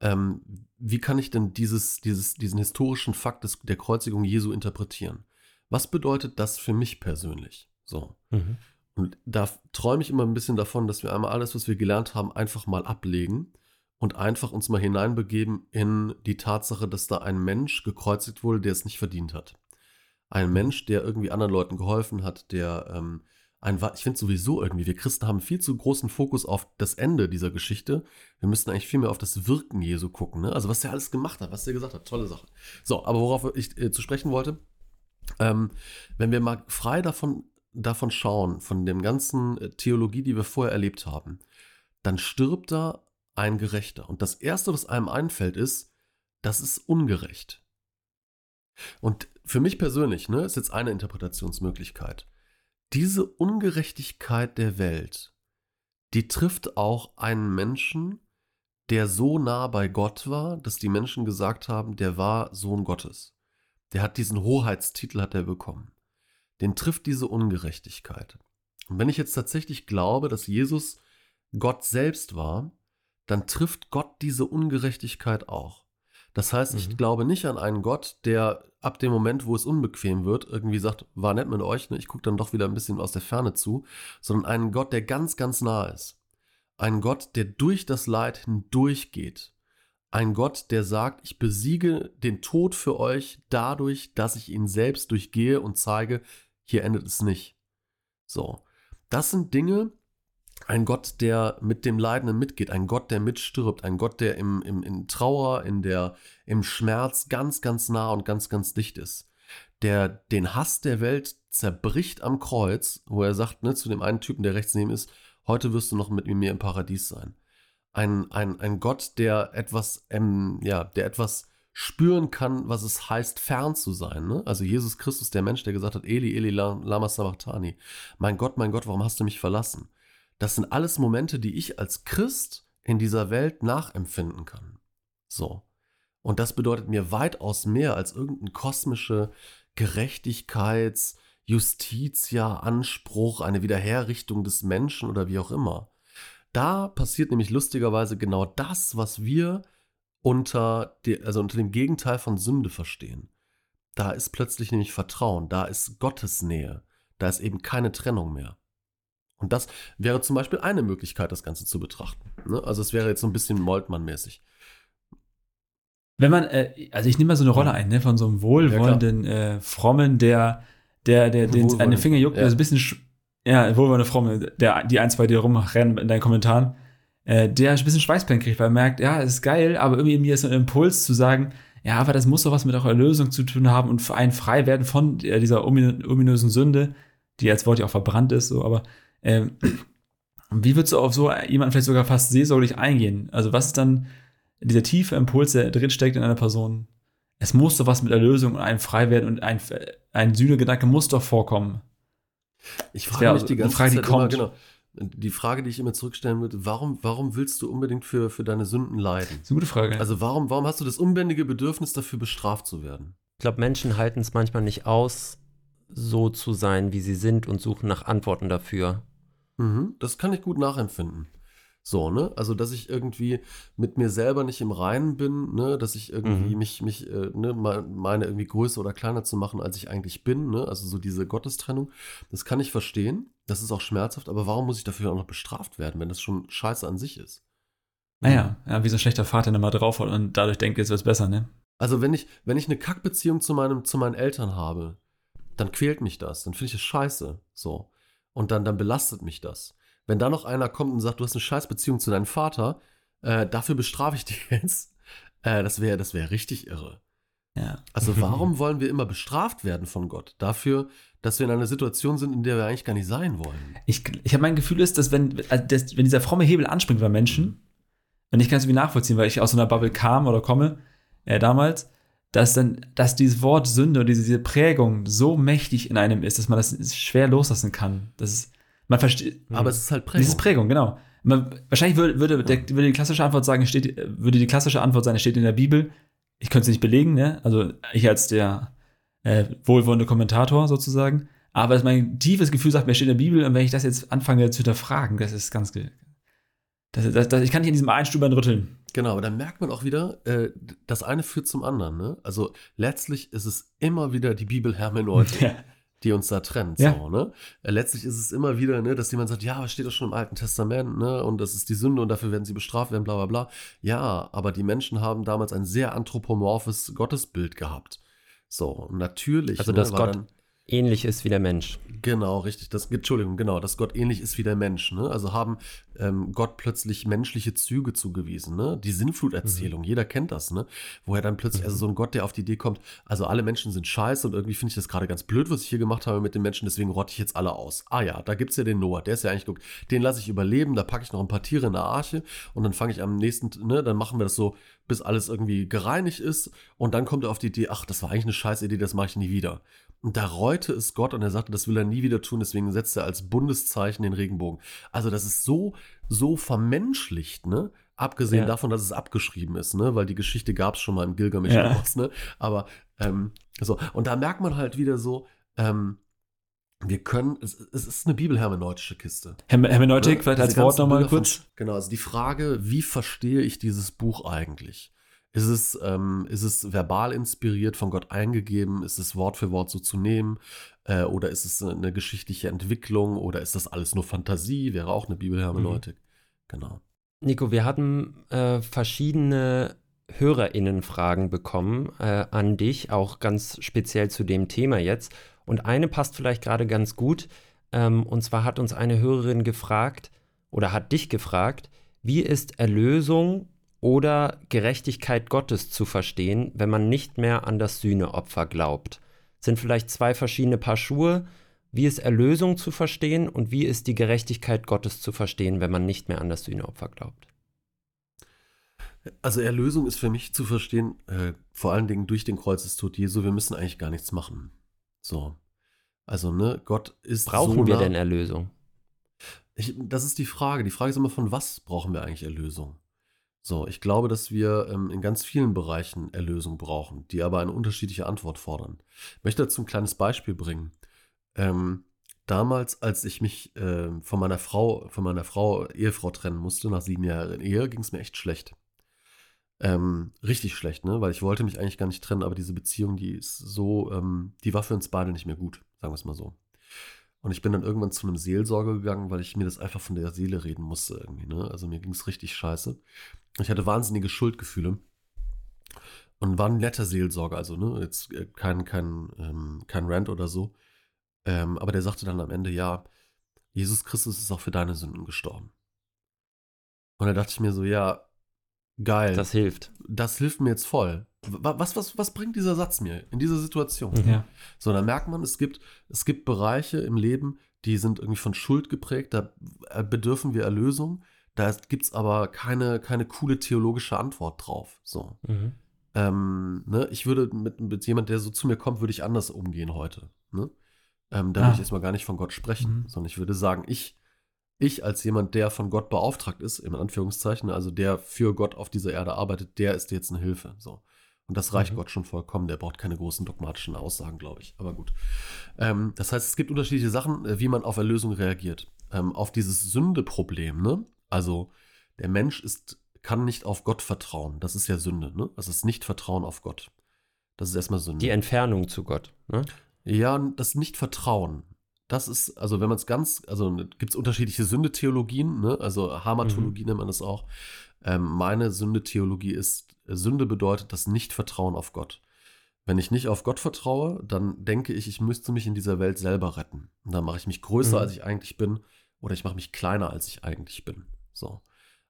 ähm, wie kann ich denn dieses, dieses, diesen historischen Fakt des, der Kreuzigung Jesu interpretieren? Was bedeutet das für mich persönlich? So. Mhm. Und da träume ich immer ein bisschen davon, dass wir einmal alles, was wir gelernt haben, einfach mal ablegen und einfach uns mal hineinbegeben in die Tatsache, dass da ein Mensch gekreuzigt wurde, der es nicht verdient hat. Ein Mensch, der irgendwie anderen Leuten geholfen hat, der ähm, ein, ich finde sowieso irgendwie, wir Christen haben viel zu großen Fokus auf das Ende dieser Geschichte. Wir müssten eigentlich viel mehr auf das Wirken Jesu gucken. Ne? Also was er alles gemacht hat, was er gesagt hat, tolle Sache. So, aber worauf ich äh, zu sprechen wollte, ähm, wenn wir mal frei davon, davon schauen, von dem ganzen äh, Theologie, die wir vorher erlebt haben, dann stirbt da ein Gerechter. Und das Erste, was einem einfällt, ist, das ist ungerecht. Und für mich persönlich, ne, ist jetzt eine Interpretationsmöglichkeit diese Ungerechtigkeit der Welt, die trifft auch einen Menschen, der so nah bei Gott war, dass die Menschen gesagt haben, der war Sohn Gottes. Der hat diesen Hoheitstitel hat er bekommen. Den trifft diese Ungerechtigkeit. Und wenn ich jetzt tatsächlich glaube, dass Jesus Gott selbst war, dann trifft Gott diese Ungerechtigkeit auch. Das heißt, ich mhm. glaube nicht an einen Gott, der ab dem Moment, wo es unbequem wird, irgendwie sagt, war nett mit euch, ne? ich gucke dann doch wieder ein bisschen aus der Ferne zu, sondern einen Gott, der ganz, ganz nah ist. Ein Gott, der durch das Leid hindurchgeht. Ein Gott, der sagt, ich besiege den Tod für euch dadurch, dass ich ihn selbst durchgehe und zeige, hier endet es nicht. So. Das sind Dinge, ein Gott, der mit dem Leidenden mitgeht, ein Gott, der mitstirbt, ein Gott, der im, im, in Trauer, in der, im Schmerz ganz, ganz nah und ganz, ganz dicht ist. Der den Hass der Welt zerbricht am Kreuz, wo er sagt, ne, zu dem einen Typen, der rechts neben ist, heute wirst du noch mit mir im Paradies sein. Ein, ein, ein Gott, der etwas, ähm, ja, der etwas spüren kann, was es heißt, fern zu sein. Ne? Also Jesus Christus, der Mensch, der gesagt hat, Eli, Eli, lama sabachthani. Mein Gott, mein Gott, warum hast du mich verlassen? Das sind alles Momente, die ich als Christ in dieser Welt nachempfinden kann. So. Und das bedeutet mir weitaus mehr als irgendein kosmische Gerechtigkeits-, Justitia, Anspruch, eine Wiederherrichtung des Menschen oder wie auch immer. Da passiert nämlich lustigerweise genau das, was wir unter, die, also unter dem Gegenteil von Sünde verstehen. Da ist plötzlich nämlich Vertrauen, da ist Gottes Nähe, da ist eben keine Trennung mehr. Und das wäre zum Beispiel eine Möglichkeit, das Ganze zu betrachten. Ne? Also es wäre jetzt so ein bisschen Moltmann-mäßig. Wenn man, äh, also ich nehme mal so eine Rolle ein, ne, von so einem wohlwollenden, ja, äh, frommen, der, der, der, den eine Finger juckt, ja. also ein bisschen, ja, wohlwollende Fromme, der, die ein, zwei, die rumrennen in deinen Kommentaren, äh, der ein bisschen Schweißplan kriegt, weil er merkt, ja, es ist geil, aber irgendwie in mir ist so ein Impuls zu sagen, ja, aber das muss doch was mit eurer Erlösung zu tun haben und für einen frei werden von dieser ominösen Sünde, die als Wort ja auch verbrannt ist, so, aber ähm, wie würdest du auf so jemanden vielleicht sogar fast seelsorglich eingehen? Also, was ist dann dieser tiefe Impuls, der drin steckt in einer Person? Es muss doch was mit Erlösung und einem Freiwerden und ein, ein Sühnegedanke muss doch vorkommen. Ich frage mich die ganze Frage, Zeit die kommt. Immer, genau, die Frage, die ich immer zurückstellen würde, warum, warum willst du unbedingt für, für deine Sünden leiden? Das ist eine gute Frage. Also warum, warum hast du das unbändige Bedürfnis, dafür bestraft zu werden? Ich glaube, Menschen halten es manchmal nicht aus, so zu sein, wie sie sind und suchen nach Antworten dafür. Mhm, das kann ich gut nachempfinden. So, ne? Also, dass ich irgendwie mit mir selber nicht im Reinen bin, ne? Dass ich irgendwie mhm. mich, mich, äh, ne, meine irgendwie größer oder kleiner zu machen, als ich eigentlich bin, ne? Also so diese Gottestrennung. Das kann ich verstehen. Das ist auch schmerzhaft, aber warum muss ich dafür auch noch bestraft werden, wenn das schon scheiße an sich ist? Naja, ja, wie so ein schlechter Vater der mal draufhaut und dadurch denkt, jetzt wird's besser, ne? Also, wenn ich, wenn ich eine Kackbeziehung zu meinem, zu meinen Eltern habe, dann quält mich das, dann finde ich es scheiße. So. Und dann, dann belastet mich das. Wenn da noch einer kommt und sagt, du hast eine Scheißbeziehung zu deinem Vater, äh, dafür bestrafe ich dich jetzt, äh, das wäre das wär richtig irre. Ja. Also warum wollen wir immer bestraft werden von Gott? Dafür, dass wir in einer Situation sind, in der wir eigentlich gar nicht sein wollen. Ich, ich habe mein Gefühl ist, dass wenn, also das, wenn dieser fromme Hebel anspringt bei Menschen, und ich kann es irgendwie nachvollziehen, weil ich aus so einer Bubble kam oder komme, äh, damals, dass dann, dass dieses Wort Sünde und diese, diese Prägung so mächtig in einem ist, dass man das schwer loslassen kann. Das ist, man versteht. Aber es ist halt Prägung. Dieses Prägung, genau. Man, wahrscheinlich würde, würde, der, würde die klassische Antwort sagen, steht, würde die klassische Antwort sein, es steht in der Bibel. Ich könnte es nicht belegen, ne? Also ich als der äh, wohlwollende Kommentator sozusagen. Aber mein tiefes Gefühl sagt mir, steht in der Bibel, und wenn ich das jetzt anfange zu hinterfragen, das ist ganz. Das, das, das, ich kann nicht in diesem Einstübern rütteln. Genau, aber dann merkt man auch wieder, äh, das eine führt zum anderen. Ne? Also letztlich ist es immer wieder die Bibelhermeneutik. Ja. die uns da trennt. Ja. So, ne? Äh, Letztlich ist es immer wieder, ne, dass jemand sagt, ja, was steht doch schon im Alten Testament, ne? Und das ist die Sünde und dafür werden sie bestraft werden, bla bla bla. Ja, aber die Menschen haben damals ein sehr anthropomorphes Gottesbild gehabt. So, natürlich. Also, ne, dass Gott dann- ähnlich ist wie der Mensch. Genau, richtig. Das, Entschuldigung, genau, dass Gott ähnlich ist wie der Mensch. Ne? Also haben ähm, Gott plötzlich menschliche Züge zugewiesen. Ne? Die Sinnfluterzählung, jeder kennt das. Ne? Woher dann plötzlich, also so ein Gott, der auf die Idee kommt, also alle Menschen sind scheiße und irgendwie finde ich das gerade ganz blöd, was ich hier gemacht habe mit den Menschen, deswegen rotte ich jetzt alle aus. Ah ja, da gibt es ja den Noah, der ist ja eigentlich, guck, den lasse ich überleben, da packe ich noch ein paar Tiere in der Arche und dann fange ich am nächsten, ne, dann machen wir das so, bis alles irgendwie gereinigt ist und dann kommt er auf die Idee, ach, das war eigentlich eine scheiß Idee, das mache ich nie wieder. Und da reute es Gott und er sagte, das will er nie wieder tun, deswegen setzt er als Bundeszeichen den Regenbogen. Also das ist so, so vermenschlicht, ne? Abgesehen Ja. davon, dass es abgeschrieben ist, ne? Weil die Geschichte gab es schon mal im Gilgamesch, Ja. ne? Aber ähm, so, und da merkt man halt wieder so, ähm, wir können, es, es ist eine bibelhermeneutische Kiste. Herm Hermeneutik, Ne? vielleicht als Wort nochmal von- kurz. Genau, also die Frage, wie verstehe ich dieses Buch eigentlich? Ist es, ähm, ist es verbal inspiriert, von Gott eingegeben? Ist es Wort für Wort so zu nehmen? Äh, oder ist es eine geschichtliche Entwicklung? Oder ist das alles nur Fantasie? Wäre auch eine Bibelhermeneutik. Genau. Nico, wir hatten äh, verschiedene HörerInnen-Fragen bekommen äh, an dich, auch ganz speziell zu dem Thema jetzt. Und eine passt vielleicht gerade ganz gut. Ähm, und zwar hat uns eine Hörerin gefragt oder hat dich gefragt, wie ist Erlösung oder Gerechtigkeit Gottes zu verstehen, wenn man nicht mehr an das Sühneopfer glaubt? Sind vielleicht zwei verschiedene Paar Schuhe. Wie ist Erlösung zu verstehen und wie ist die Gerechtigkeit Gottes zu verstehen, wenn man nicht mehr an das Sühneopfer glaubt? Also Erlösung ist für mich zu verstehen, äh, vor allen Dingen durch den Kreuzestod Jesu, wir müssen eigentlich gar nichts machen. So. Also, ne, Gott ist Brauchen so wir nah- denn Erlösung? Ich, das ist die Frage. Die Frage ist immer, von was brauchen wir eigentlich Erlösung? So, ich glaube, dass wir ähm, in ganz vielen Bereichen Erlösung brauchen, die aber eine unterschiedliche Antwort fordern. Ich möchte dazu ein kleines Beispiel bringen. Ähm, damals, als ich mich ähm, von meiner Frau, von meiner Frau, Ehefrau trennen musste, nach sieben Jahren Ehe, ging es mir echt schlecht. Ähm, richtig schlecht, ne? Weil ich wollte mich eigentlich gar nicht trennen, aber diese Beziehung, die ist so, ähm, die war für uns beide nicht mehr gut, sagen wir es mal so. Und ich bin dann irgendwann zu einem Seelsorger gegangen, weil ich mir das einfach von der Seele reden musste irgendwie. Ne? Also mir ging es richtig scheiße. Ich hatte wahnsinnige Schuldgefühle. Und war ein netter Seelsorger, also ne, jetzt äh, kein, kein, ähm, kein Rant oder so. Ähm, aber der sagte dann am Ende, ja, Jesus Christus ist auch für deine Sünden gestorben. Und da dachte ich mir so, ja, geil. Das hilft. das hilft mir jetzt voll. Wa- Was, was, was bringt dieser Satz mir in dieser Situation? Ja. So, dann merkt man, es gibt, es gibt Bereiche im Leben, die sind irgendwie von Schuld geprägt, da äh, bedürfen wir Erlösung. Da gibt es aber keine, keine coole theologische Antwort drauf. So. Mhm. Ähm, ne, ich würde mit, mit jemand, der so zu mir kommt, würde ich anders umgehen heute. Ne? Ähm, da Ah. würde ich erstmal gar nicht von Gott sprechen, Mhm. sondern ich würde sagen, ich, ich als jemand, der von Gott beauftragt ist, in Anführungszeichen, also der für Gott auf dieser Erde arbeitet, der ist jetzt eine Hilfe. So. Und das reicht Mhm. Gott schon vollkommen. Der braucht keine großen dogmatischen Aussagen, glaube ich. Aber gut. Ähm, das heißt, es gibt unterschiedliche Sachen, äh, wie man auf Erlösung reagiert. Ähm, auf dieses Sündeproblem, ne? Also, der Mensch ist, kann nicht auf Gott vertrauen. Das ist ja Sünde, ne? Das ist nicht Vertrauen auf Gott. Das ist erstmal Sünde. Die Entfernung zu Gott. Ne? Ja, das Nicht-Vertrauen. Das ist, also wenn man es ganz, also gibt es unterschiedliche Sündetheologien, ne? also Hamatologie nennt man das auch. Ähm, meine Sündetheologie ist, Sünde bedeutet das Nicht-Vertrauen auf Gott. Wenn ich nicht auf Gott vertraue, dann denke ich, ich müsste mich in dieser Welt selber retten. Und dann mache ich mich größer, Mhm. als ich eigentlich bin, oder ich mache mich kleiner, als ich eigentlich bin. So.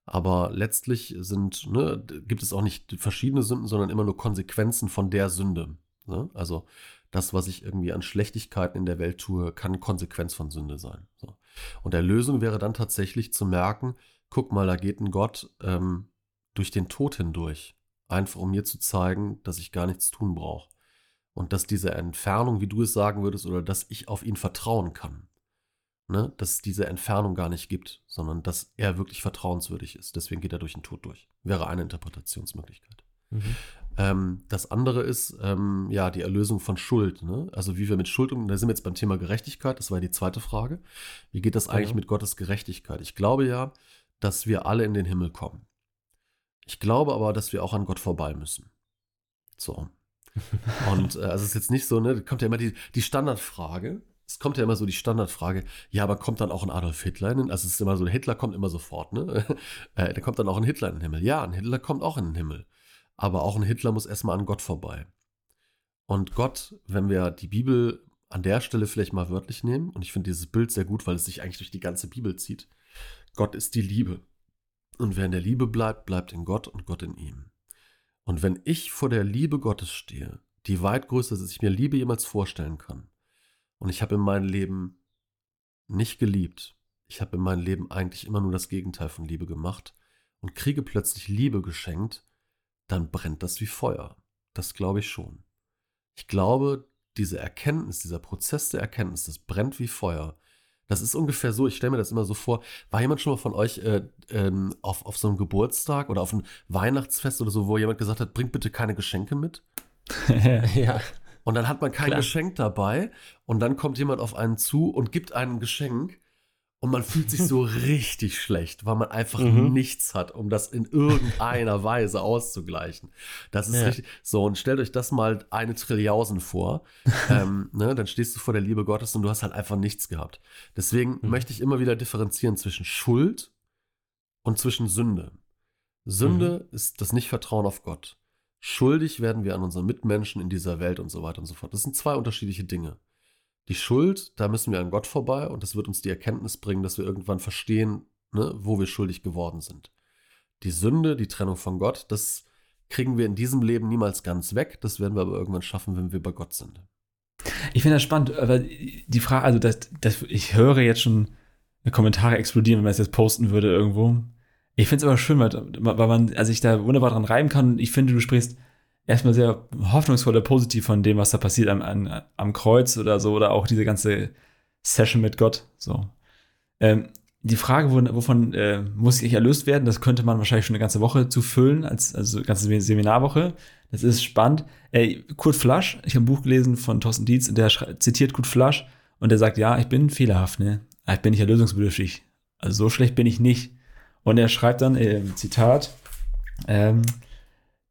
Aber letztlich sind, ne, gibt es auch nicht verschiedene Sünden, sondern immer nur Konsequenzen von der Sünde. Ne? Also das, was ich irgendwie an Schlechtigkeiten in der Welt tue, kann Konsequenz von Sünde sein. So. Und Erlösung wäre dann tatsächlich zu merken, guck mal, da geht ein Gott ähm, durch den Tod hindurch. Einfach um mir zu zeigen, dass ich gar nichts tun brauche. Und dass diese Entfernung, wie du es sagen würdest, oder dass ich auf ihn vertrauen kann. Ne? Dass es diese Entfernung gar nicht gibt, sondern dass er wirklich vertrauenswürdig ist. Deswegen geht er durch den Tod durch. Wäre eine Interpretationsmöglichkeit. Mhm. Ähm, das andere ist ähm, ja die Erlösung von Schuld. Ne? Also wie wir mit Schuld und da sind wir jetzt beim Thema Gerechtigkeit. Das war die zweite Frage. Wie geht das eigentlich Genau. mit Gottes Gerechtigkeit? Ich glaube ja, dass wir alle in den Himmel kommen. Ich glaube aber, dass wir auch an Gott vorbei müssen. So. Und äh, also es ist jetzt nicht so, ne, da kommt ja immer die, die Standardfrage. Es kommt ja immer so die Standardfrage, ja, aber kommt dann auch ein Adolf Hitler in den, also es ist immer so, Hitler kommt immer sofort, ne? Äh, da kommt dann auch ein Hitler in den Himmel. Ja, ein Hitler kommt auch in den Himmel. Aber auch ein Hitler muss erstmal an Gott vorbei. Und Gott, wenn wir die Bibel an der Stelle vielleicht mal wörtlich nehmen, und ich finde dieses Bild sehr gut, weil es sich eigentlich durch die ganze Bibel zieht. Gott ist die Liebe. Und wer in der Liebe bleibt, bleibt in Gott und Gott in ihm. Und wenn ich vor der Liebe Gottes stehe, die weit größer ist, als ich mir Liebe jemals vorstellen kann, und ich habe in meinem Leben nicht geliebt, ich habe in meinem Leben eigentlich immer nur das Gegenteil von Liebe gemacht und kriege plötzlich Liebe geschenkt, dann brennt das wie Feuer. Das glaube ich schon. Ich glaube, diese Erkenntnis, dieser Prozess der Erkenntnis, das brennt wie Feuer. Das ist ungefähr so, ich stelle mir das immer so vor, war jemand schon mal von euch äh, ähm, auf, auf so einem Geburtstag oder auf einem Weihnachtsfest oder so, wo jemand gesagt hat, bringt bitte keine Geschenke mit? ja. Und dann hat man kein Klar. Geschenk dabei und dann kommt jemand auf einen zu und gibt einen Geschenk und man fühlt sich so richtig schlecht, weil man einfach Mhm. nichts hat, um das in irgendeiner Weise auszugleichen. Das ist Ja. richtig. So, und stellt euch das mal eine Trilliausen vor. ähm, ne, dann stehst du vor der Liebe Gottes und du hast halt einfach nichts gehabt. Deswegen Mhm. möchte ich immer wieder differenzieren zwischen Schuld und zwischen Sünde. Sünde ist das Nichtvertrauen auf Gott. Schuldig werden wir an unseren Mitmenschen in dieser Welt und so weiter und so fort. Das sind zwei unterschiedliche Dinge. Die Schuld, da müssen wir an Gott vorbei und das wird uns die Erkenntnis bringen, dass wir irgendwann verstehen, ne, wo wir schuldig geworden sind. Die Sünde, die Trennung von Gott, das kriegen wir in diesem Leben niemals ganz weg. Das werden wir aber irgendwann schaffen, wenn wir bei Gott sind. Ich finde das spannend, aber die Frage, also das, das, ich höre jetzt schon Kommentare explodieren, wenn man es jetzt posten würde irgendwo. Ich finde es aber schön, weil, weil man also sich da wunderbar dran reiben kann. Ich finde, du sprichst erstmal sehr hoffnungsvoll oder positiv von dem, was da passiert am, am, am Kreuz oder so, oder auch diese ganze Session mit Gott. So. Ähm, die Frage, wo, wovon äh, muss ich erlöst werden, das könnte man wahrscheinlich schon eine ganze Woche zu füllen, als also eine ganze Seminarwoche. Das ist spannend. Äh, Kurt Flasch, ich habe ein Buch gelesen von Thorsten Dietz, der zitiert Kurt Flasch und der sagt, ja, ich bin fehlerhaft, ne? Aber Ich bin nicht erlösungsbedürftig. Also so schlecht bin ich nicht. Und er schreibt dann, äh, Zitat, ähm,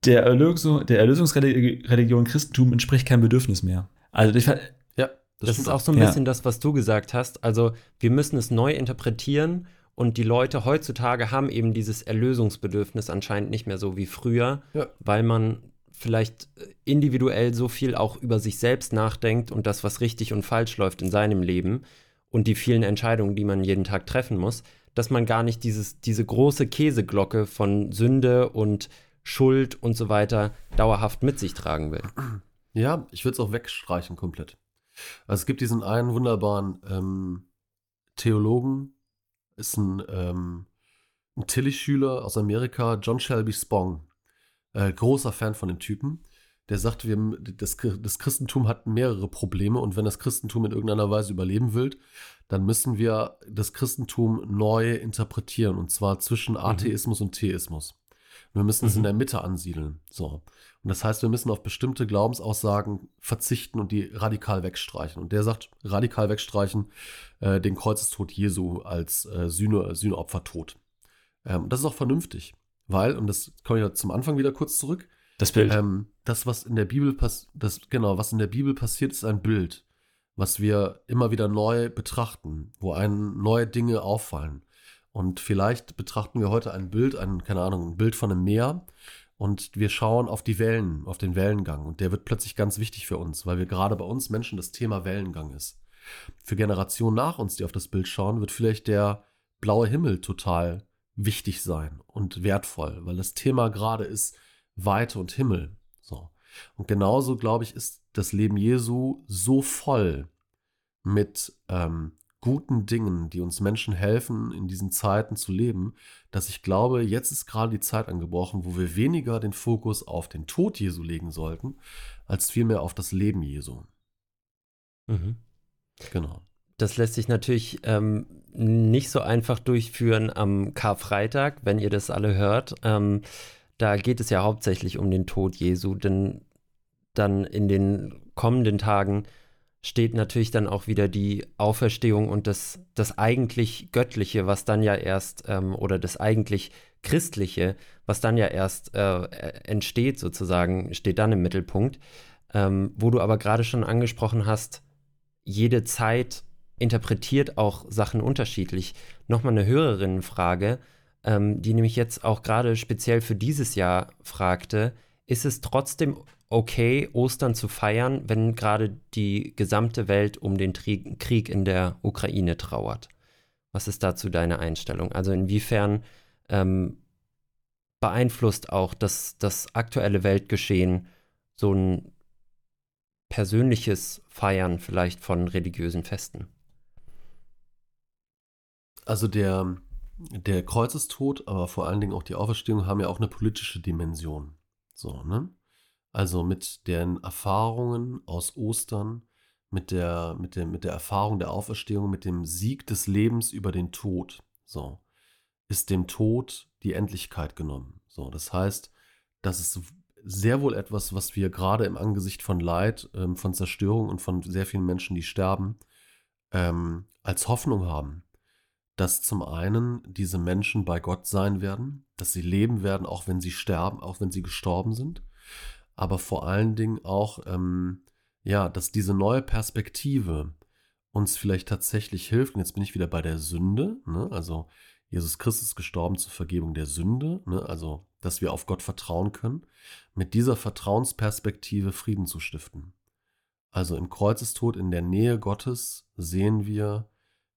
der, Erlösung, der Erlösungsreligion Christentum entspricht kein Bedürfnis mehr. Also ich, Ja, Das, ist auch so ein Ja. bisschen das, was du gesagt hast. Also wir müssen es neu interpretieren und die Leute heutzutage haben eben dieses Erlösungsbedürfnis anscheinend nicht mehr so wie früher, Ja. weil man vielleicht individuell so viel auch über sich selbst nachdenkt und das, was richtig und falsch läuft in seinem Leben und die vielen Entscheidungen, die man jeden Tag treffen muss, dass man gar nicht dieses, diese große Käseglocke von Sünde und Schuld und so weiter dauerhaft mit sich tragen will. Ja, ich würde es auch wegstreichen komplett. Also es gibt diesen einen wunderbaren ähm, Theologen, ist ein, ähm, ein Tillich-Schüler aus Amerika, John Shelby Spong. Äh, großer Fan von dem Typen. Der sagt, wir, das, das Christentum hat mehrere Probleme und wenn das Christentum in irgendeiner Weise überleben will, dann müssen wir das Christentum neu interpretieren und zwar zwischen Atheismus und Theismus. Wir müssen es in Mhm. der Mitte ansiedeln. So. Und das heißt, wir müssen auf bestimmte Glaubensaussagen verzichten und die radikal wegstreichen. Und der sagt, radikal wegstreichen äh, den Kreuzestod Jesu als äh, Sühne, Sühneopfertod. Ähm, das ist auch vernünftig, weil, und das komme ich ja zum Anfang wieder kurz zurück, das Bild. ähm, das, was in der Bibel passiert, das, genau, was in der Bibel passiert, ist ein Bild, was wir immer wieder neu betrachten, wo einem neue Dinge auffallen. Und vielleicht betrachten wir heute ein Bild, ein, keine Ahnung, ein Bild von einem Meer und wir schauen auf die Wellen, auf den Wellengang. Und der wird plötzlich ganz wichtig für uns, weil wir gerade bei uns Menschen das Thema Wellengang ist. Für Generationen nach uns, die auf das Bild schauen, wird vielleicht der blaue Himmel total wichtig sein und wertvoll, weil das Thema gerade ist Weite und Himmel. So. Und genauso, glaube ich, ist das Leben Jesu so voll mit ähm, guten Dingen, die uns Menschen helfen, in diesen Zeiten zu leben, dass ich glaube, jetzt ist gerade die Zeit angebrochen, wo wir weniger den Fokus auf den Tod Jesu legen sollten, als vielmehr auf das Leben Jesu. Mhm. Genau. Das lässt sich natürlich ähm, nicht so einfach durchführen am Karfreitag, wenn ihr das alle hört. Ähm, da geht es ja hauptsächlich um den Tod Jesu, denn dann in den kommenden Tagen steht natürlich dann auch wieder die Auferstehung und das, das eigentlich Göttliche, was dann ja erst, ähm, oder das eigentlich Christliche, was dann ja erst äh, entsteht sozusagen, steht dann im Mittelpunkt. Ähm, wo du aber gerade schon angesprochen hast, jede Zeit interpretiert auch Sachen unterschiedlich. Nochmal eine Hörerinnenfrage, ähm, die nämlich jetzt auch gerade speziell für dieses Jahr fragte, ist es trotzdem okay, Ostern zu feiern, wenn gerade die gesamte Welt um den Krieg in der Ukraine trauert? Was ist dazu deine Einstellung? Also inwiefern ähm, beeinflusst auch das, das aktuelle Weltgeschehen so ein persönliches Feiern vielleicht von religiösen Festen? Also der, der Kreuzestod, aber vor allen Dingen auch die Auferstehung haben ja auch eine politische Dimension. So, ne? Also mit den Erfahrungen aus Ostern, mit der, mit, der, mit der Erfahrung der Auferstehung, mit dem Sieg des Lebens über den Tod, so, ist dem Tod die Endlichkeit genommen. So, das heißt, das ist sehr wohl etwas, was wir gerade im Angesicht von Leid, ähm, von Zerstörung und von sehr vielen Menschen, die sterben, ähm, als Hoffnung haben. Dass zum einen diese Menschen bei Gott sein werden, dass sie leben werden, auch wenn sie sterben, auch wenn sie gestorben sind, aber vor allen Dingen auch, ähm, ja, dass diese neue Perspektive uns vielleicht tatsächlich hilft. Und jetzt bin ich wieder bei der Sünde, ne? also Jesus Christus gestorben zur Vergebung der Sünde, ne? also dass wir auf Gott vertrauen können, mit dieser Vertrauensperspektive Frieden zu stiften. Also im Kreuzestod in der Nähe Gottes sehen wir,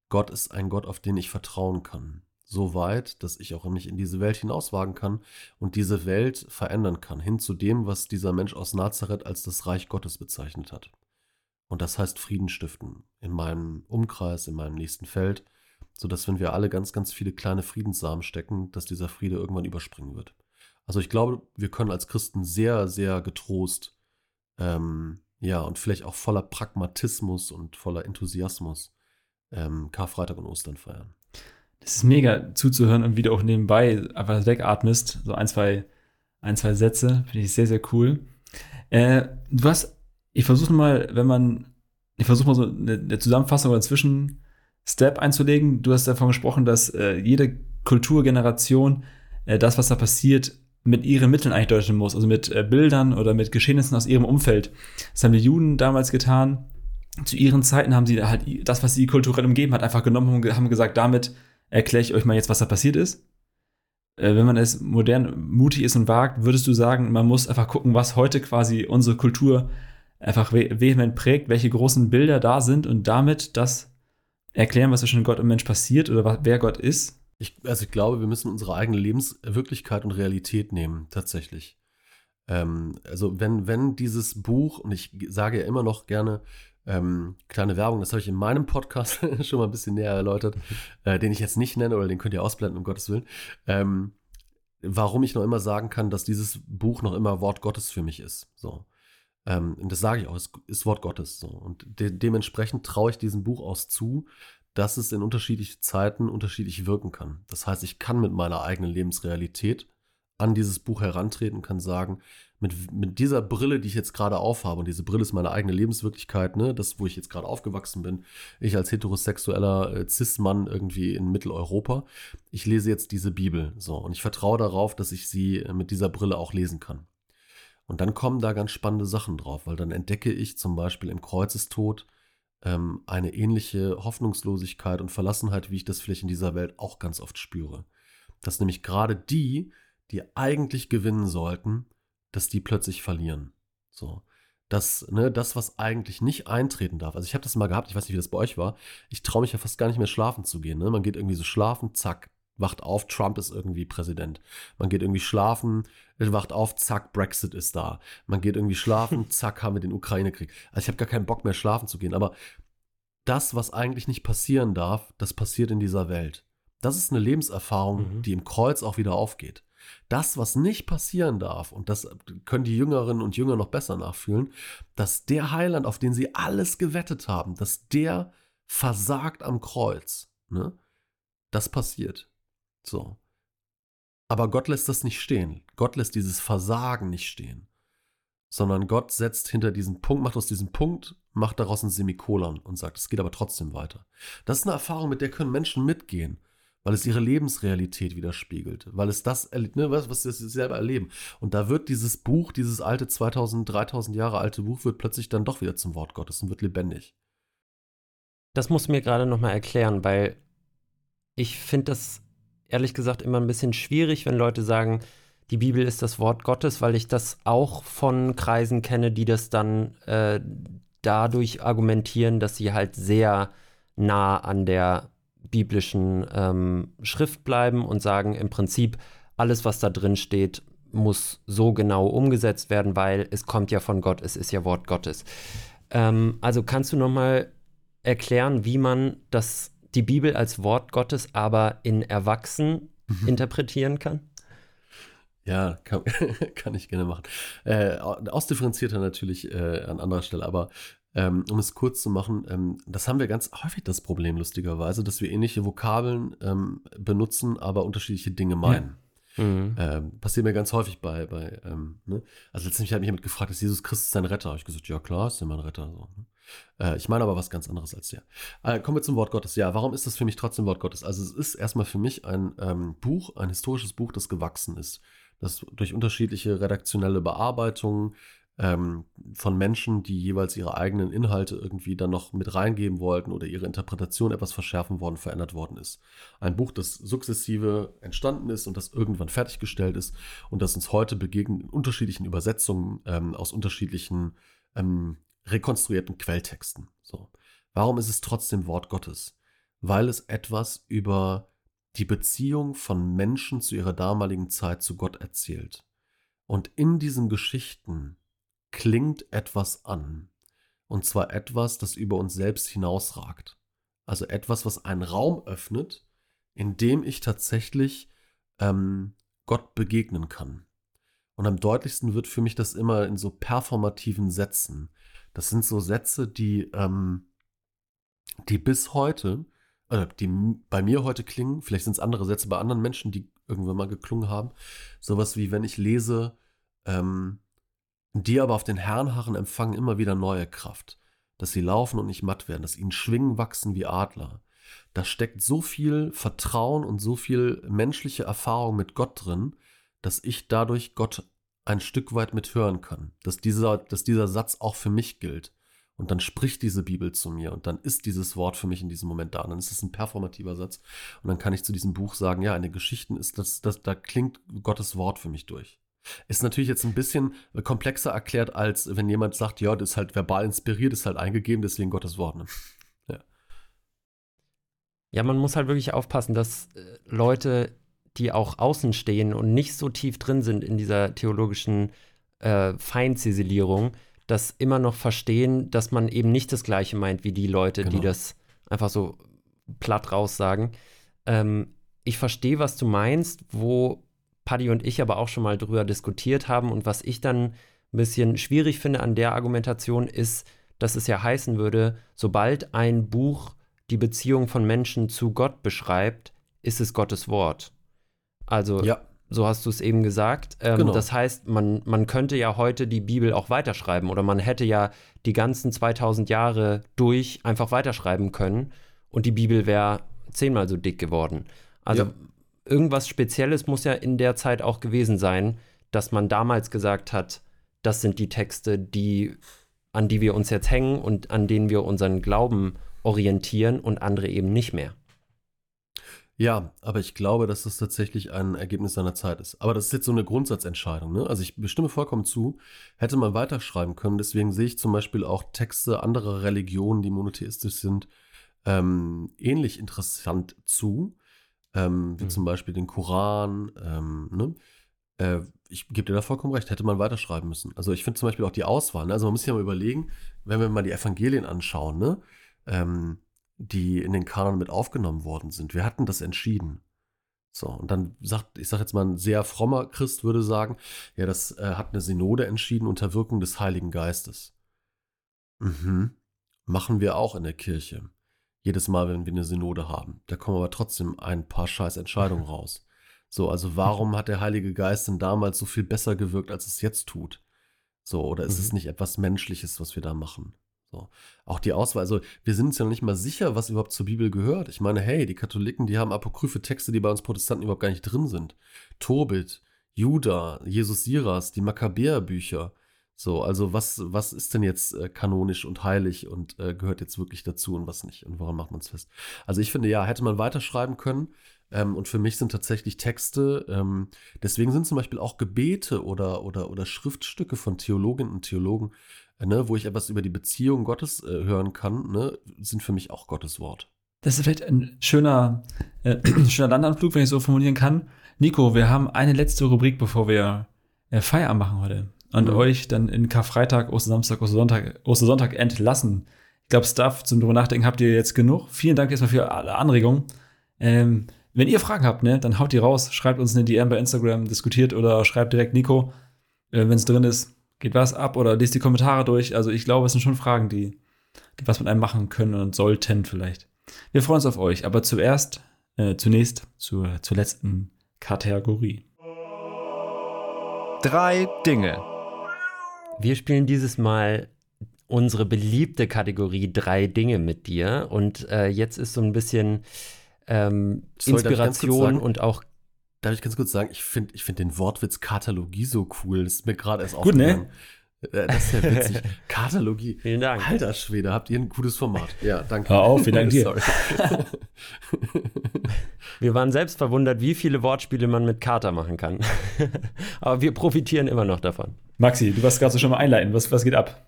Gott ist ein Gott, auf den ich vertrauen kann. So weit, dass ich auch mich in diese Welt hinauswagen kann und diese Welt verändern kann, hin zu dem, was dieser Mensch aus Nazareth als das Reich Gottes bezeichnet hat. Und das heißt Frieden stiften in meinem Umkreis, in meinem nächsten Feld, sodass wenn wir alle ganz, ganz viele kleine Friedenssamen stecken, dass dieser Friede irgendwann überspringen wird. Also ich glaube, wir können als Christen sehr, sehr getrost, ähm, ja, und vielleicht auch voller Pragmatismus und voller Enthusiasmus ähm, Karfreitag und Ostern feiern. Das ist mega zuzuhören und wie du auch nebenbei einfach wegatmest. So ein, zwei, ein, zwei Sätze. Finde ich sehr, sehr cool. Äh, du hast, ich versuche mal, wenn man, ich versuche mal so eine, eine Zusammenfassung oder zwischen Step einzulegen. Du hast davon gesprochen, dass äh, jede Kulturgeneration äh, das, was da passiert, mit ihren Mitteln eigentlich deuten muss, also mit äh, Bildern oder mit Geschehnissen aus ihrem Umfeld. Das haben die Juden damals getan. Zu ihren Zeiten haben sie halt das, was sie kulturell umgeben hat, einfach genommen und haben gesagt, damit erkläre ich euch mal jetzt, was da passiert ist. Äh, wenn man es modern mutig ist und wagt, würdest du sagen, man muss einfach gucken, was heute quasi unsere Kultur einfach vehement prägt, welche großen Bilder da sind und damit das erklären, was zwischen Gott und Mensch passiert oder wer Gott ist? Ich, also ich glaube, wir müssen unsere eigene Lebenswirklichkeit und Realität nehmen, tatsächlich. Ähm, also wenn, wenn dieses Buch, und ich sage ja immer noch gerne, ähm, kleine Werbung, das habe ich in meinem Podcast schon mal ein bisschen näher erläutert, äh, den ich jetzt nicht nenne oder den könnt ihr ausblenden, um Gottes Willen. Ähm, warum ich noch immer sagen kann, dass dieses Buch noch immer Wort Gottes für mich ist. So. Ähm, und das sage ich auch, es ist Wort Gottes. So. Und de dementsprechend traue ich diesem Buch aus zu, dass es in unterschiedlichen Zeiten unterschiedlich wirken kann. Das heißt, ich kann mit meiner eigenen Lebensrealität an dieses Buch herantreten, kann sagen, mit, mit dieser Brille, die ich jetzt gerade aufhabe, und diese Brille ist meine eigene Lebenswirklichkeit, ne, das, wo ich jetzt gerade aufgewachsen bin, ich als heterosexueller äh, Cis-Mann irgendwie in Mitteleuropa, ich lese jetzt diese Bibel, so, und ich vertraue darauf, dass ich sie äh, mit dieser Brille auch lesen kann. Und dann kommen da ganz spannende Sachen drauf, weil dann entdecke ich zum Beispiel im Kreuzestod ähm, eine ähnliche Hoffnungslosigkeit und Verlassenheit, wie ich das vielleicht in dieser Welt auch ganz oft spüre. Dass nämlich gerade die, die eigentlich gewinnen sollten, dass die plötzlich verlieren. So. Das, ne, das, was eigentlich nicht eintreten darf. Also ich habe das mal gehabt, ich weiß nicht, wie das bei euch war. Ich traue mich ja fast gar nicht mehr schlafen zu gehen. Ne? Man geht irgendwie so schlafen, zack, wacht auf, Trump ist irgendwie Präsident. Man geht irgendwie schlafen, wacht auf, zack, Brexit ist da. Man geht irgendwie schlafen, zack, haben wir den Ukraine-Krieg. Also ich habe gar keinen Bock mehr schlafen zu gehen. Aber das, was eigentlich nicht passieren darf, das passiert in dieser Welt. Das ist eine Lebenserfahrung, mhm. die im Kreuz auch wieder aufgeht. Das, was nicht passieren darf, und das können die Jüngerinnen und Jünger noch besser nachfühlen, dass der Heiland, auf den sie alles gewettet haben, dass der versagt am Kreuz. Ne? Das passiert. So. Aber Gott lässt das nicht stehen. Gott lässt dieses Versagen nicht stehen. Sondern Gott setzt hinter diesen Punkt, macht aus diesem Punkt, macht daraus ein Semikolon und sagt, es geht aber trotzdem weiter. Das ist eine Erfahrung, mit der können Menschen mitgehen, weil es ihre Lebensrealität widerspiegelt, weil es das, ne, was, was sie selber erleben. Und da wird dieses Buch, dieses alte 2000, 3000 Jahre alte Buch, wird plötzlich dann doch wieder zum Wort Gottes und wird lebendig. Das musst du mir gerade nochmal erklären, weil ich finde das ehrlich gesagt immer ein bisschen schwierig, wenn Leute sagen, die Bibel ist das Wort Gottes, weil ich das auch von Kreisen kenne, die das dann äh, dadurch argumentieren, dass sie halt sehr nah an der biblischen ähm, Schrift bleiben und sagen im Prinzip, alles, was da drin steht, muss so genau umgesetzt werden, weil es kommt ja von Gott, es ist ja Wort Gottes. Ähm, also kannst du nochmal erklären, wie man das die Bibel als Wort Gottes aber in Erwachsen mhm. interpretieren kann? Ja, kann, kann ich gerne machen. Äh, ausdifferenzierter natürlich äh, an anderer Stelle, aber ähm, um es kurz zu machen, ähm, das haben wir ganz häufig das Problem, lustigerweise, dass wir ähnliche Vokabeln ähm, benutzen, aber unterschiedliche Dinge meinen. Ja. Mhm. Ähm, passiert mir ganz häufig bei, bei ähm, ne? also letztendlich hat mich jemand gefragt, ist Jesus Christus dein Retter? Habe ich gesagt, ja klar, ist ja mein Retter. So, ne? Äh, ich meine aber was ganz anderes als der. Äh, kommen wir zum Wort Gottes. Ja, warum ist das für mich trotzdem Wort Gottes? Also es ist erstmal für mich ein ähm, Buch, ein historisches Buch, das gewachsen ist. Das durch unterschiedliche redaktionelle Bearbeitungen ähm, von Menschen, die jeweils ihre eigenen Inhalte irgendwie dann noch mit reingeben wollten oder ihre Interpretation etwas verschärfen worden, verändert worden ist. Ein Buch, das sukzessive entstanden ist und das irgendwann fertiggestellt ist und das uns heute begegnet in unterschiedlichen Übersetzungen ähm, aus unterschiedlichen ähm, rekonstruierten Quelltexten. So. Warum ist es trotzdem Wort Gottes? Weil es etwas über die Beziehung von Menschen zu ihrer damaligen Zeit zu Gott erzählt. Und in diesen Geschichten klingt etwas an. Und zwar etwas, das über uns selbst hinausragt. Also etwas, was einen Raum öffnet, in dem ich tatsächlich ähm, Gott begegnen kann. Und am deutlichsten wird für mich das immer in so performativen Sätzen. Das sind so Sätze, die, ähm, die bis heute, äh, die bei mir heute klingen, vielleicht sind es andere Sätze bei anderen Menschen, die irgendwann mal geklungen haben. Sowas wie, wenn ich lese, ähm, die aber auf den Herrnhaaren empfangen immer wieder neue Kraft, dass sie laufen und nicht matt werden, dass ihnen Schwingen wachsen wie Adler. Da steckt so viel Vertrauen und so viel menschliche Erfahrung mit Gott drin, dass ich dadurch Gott ein Stück weit mithören kann, dass dieser, dass dieser Satz auch für mich gilt. Und dann spricht diese Bibel zu mir und dann ist dieses Wort für mich in diesem Moment da. Und dann ist es ein performativer Satz. Und dann kann ich zu diesem Buch sagen, ja, in den Geschichten ist das, das, da klingt Gottes Wort für mich durch. Ist natürlich jetzt ein bisschen komplexer erklärt, als wenn jemand sagt, ja, das ist halt verbal inspiriert, ist halt eingegeben, deswegen Gottes Wort. Ne? Ja. ja, man muss halt wirklich aufpassen, dass äh, Leute die auch außen stehen und nicht so tief drin sind in dieser theologischen äh, Feinziselierung, das immer noch verstehen, dass man eben nicht das Gleiche meint wie die Leute, genau. die das einfach so platt raussagen. Ähm, ich verstehe, was du meinst, wo Paddy und ich aber auch schon mal drüber diskutiert haben und was ich dann ein bisschen schwierig finde an der Argumentation ist, dass es ja heißen würde, sobald ein Buch die Beziehung von Menschen zu Gott beschreibt, ist es Gottes Wort. Also, ja. so hast du es eben gesagt. Ähm, genau. Das heißt, man, man könnte ja heute die Bibel auch weiterschreiben oder man hätte ja die ganzen 2000 Jahre durch einfach weiterschreiben können und die Bibel wäre zehnmal so dick geworden. Also, ja. Irgendwas Spezielles muss ja in der Zeit auch gewesen sein, dass man damals gesagt hat, das sind die Texte, die, an die wir uns jetzt hängen und an denen wir unseren Glauben orientieren und andere eben nicht mehr. Ja, aber ich glaube, dass das tatsächlich ein Ergebnis seiner Zeit ist. Aber das ist jetzt so eine Grundsatzentscheidung. Ne? Also ich bestimme vollkommen zu, hätte man weiterschreiben können. Deswegen sehe ich zum Beispiel auch Texte anderer Religionen, die monotheistisch sind, ähm, ähnlich interessant zu. Ähm, wie mhm. zum Beispiel den Koran. Ähm, ne? äh, ich gebe dir da vollkommen recht, hätte man weiterschreiben müssen. Also ich finde zum Beispiel auch die Auswahl. Ne? Also man muss sich ja mal überlegen, wenn wir mal die Evangelien anschauen, ne? Ähm, die in den Kanon mit aufgenommen worden sind. Wir hatten das entschieden. So, und dann sagt, ich sage jetzt mal, ein sehr frommer Christ würde sagen, ja, das äh, hat eine Synode entschieden unter Wirkung des Heiligen Geistes. Mhm. Machen wir auch in der Kirche. Jedes Mal, wenn wir eine Synode haben. Da kommen aber trotzdem ein paar scheiß Entscheidungen raus. So, also warum hat der Heilige Geist denn damals so viel besser gewirkt, als es jetzt tut? So, oder ist Mhm. es nicht etwas Menschliches, was wir da machen? So. Auch die Auswahl, also wir sind uns ja noch nicht mal sicher, was überhaupt zur Bibel gehört. Ich meine, hey, die Katholiken, die haben apokryphe Texte, die bei uns Protestanten überhaupt gar nicht drin sind. Tobit, Juda, Jesus Siras, die Makkabäerbücher. So, also was, was ist denn jetzt äh, kanonisch und heilig und äh, gehört jetzt wirklich dazu und was nicht? Und woran macht man es fest? Also ich finde, ja, hätte man weiterschreiben können. Ähm, und für mich sind tatsächlich Texte, ähm, deswegen sind zum Beispiel auch Gebete oder, oder, oder Schriftstücke von Theologinnen und Theologen, äh, ne, wo ich etwas über die Beziehung Gottes äh, hören kann, ne, sind für mich auch Gottes Wort. Das ist vielleicht ein schöner, äh, schöner Landanflug, wenn ich so formulieren kann. Nico, wir haben eine letzte Rubrik, bevor wir äh, Feierabend machen heute. Und Mhm. euch dann in Karfreitag, Ostersamstag, Ostersonntag, Ostersonntag entlassen. Ich glaube, Stuff zum drüber nachdenken habt ihr jetzt genug. Vielen Dank erstmal für alle Anregungen. Ähm, wenn ihr Fragen habt, ne, dann haut die raus, schreibt uns eine DM bei Instagram, diskutiert oder schreibt direkt Nico, äh, wenn es drin ist, geht was ab oder lest die Kommentare durch. Also ich glaube, es sind schon Fragen, die, die was mit einem machen können und sollten vielleicht. Wir freuen uns auf euch, aber zuerst, äh, zunächst zur, zur letzten Kategorie. Drei Dinge. Wir spielen dieses Mal unsere beliebte Kategorie drei Dinge mit dir. Und äh, jetzt ist so ein bisschen ähm, Sorry, Inspiration sagen? und auch Darf ich ganz kurz sagen, ich finde ich find den Wortwitz Katalogie so cool. Das ist mir gerade erst Gut, ne? aufgefallen. Äh, Das ist ja witzig. Katalogie. vielen Dank. Alter Schwede, habt ihr ein gutes Format. Ja, danke. Hör auf, vielen Dank dir. Wir waren selbst verwundert, wie viele Wortspiele man mit Kater machen kann. Aber wir profitieren immer noch davon. Maxi, du warst gerade so schon mal einleiten. Was, was geht ab?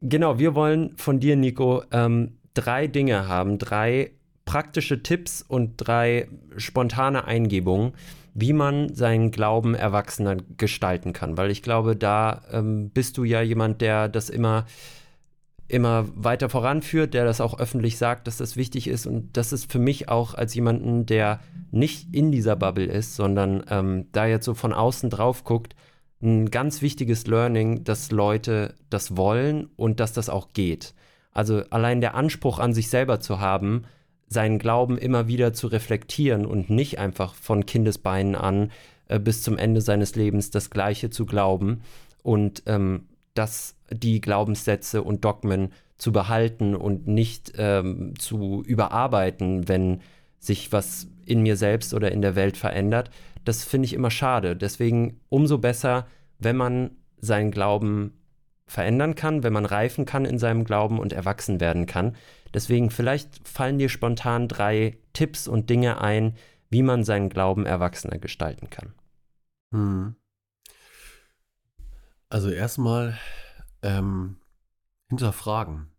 Genau, wir wollen von dir, Nico, ähm, drei Dinge haben, drei praktische Tipps und drei spontane Eingebungen, wie man seinen Glauben erwachsener gestalten kann. Weil ich glaube, da ähm, bist du ja jemand, der das immer, immer weiter voranführt, der das auch öffentlich sagt, dass das wichtig ist. Und das ist für mich auch als jemanden, der nicht in dieser Bubble ist, sondern ähm, da jetzt so von außen drauf guckt, ein ganz wichtiges Learning, dass Leute das wollen und dass das auch geht. Also allein der Anspruch an sich selber zu haben, seinen Glauben immer wieder zu reflektieren und nicht einfach von Kindesbeinen an äh, bis zum Ende seines Lebens das Gleiche zu glauben und ähm, dass die Glaubenssätze und Dogmen zu behalten und nicht ähm, zu überarbeiten, wenn sich was in mir selbst oder in der Welt verändert, das finde ich immer schade. Deswegen umso besser, wenn man seinen Glauben verändern kann, wenn man reifen kann in seinem Glauben und erwachsen werden kann. Deswegen vielleicht fallen dir spontan drei Tipps und Dinge ein, wie man seinen Glauben erwachsener gestalten kann. Hm. Also erstmal ähm, hinterfragen.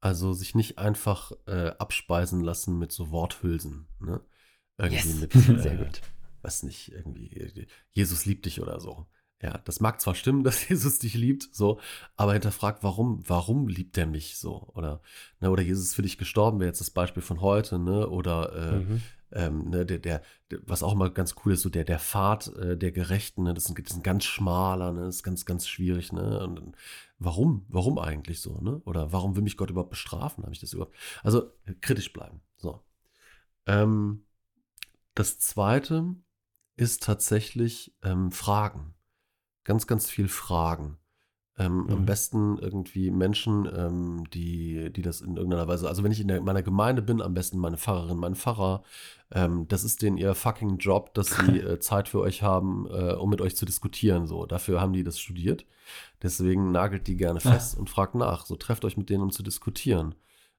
Also sich nicht einfach äh, abspeisen lassen mit so Worthülsen. Ne? Irgendwie Yes. mit, Sehr äh, gut. weiß nicht, irgendwie, äh, Jesus liebt dich oder so. Ja, das mag zwar stimmen, dass Jesus dich liebt, so, aber hinterfragt, warum, warum liebt er mich so? Oder, ne, oder Jesus ist für dich gestorben, wäre jetzt das Beispiel von heute, ne? Oder äh, Mhm. ähm, ne, der, der, der, was auch immer ganz cool ist, so der, der Pfad äh, der Gerechten, ne, das ist, ein, das ist ein ganz schmaler, ne, das ist ganz, ganz schwierig, ne, und warum, warum eigentlich so, ne, oder warum will mich Gott überhaupt bestrafen, habe ich das überhaupt, also äh, kritisch bleiben, so. Ähm, das zweite ist tatsächlich ähm, Fragen, ganz, ganz viel Fragen. Ähm, Am Mhm. besten irgendwie Menschen, ähm, die, die das in irgendeiner Weise, also wenn ich in der, meiner Gemeinde bin, am besten meine Pfarrerin, mein Pfarrer, ähm, das ist denen ihr fucking Job, dass sie äh, Zeit für euch haben, äh, um mit euch zu diskutieren. So, dafür haben die das studiert. Deswegen nagelt die gerne fest und fragt nach. So, trefft euch mit denen, um zu diskutieren.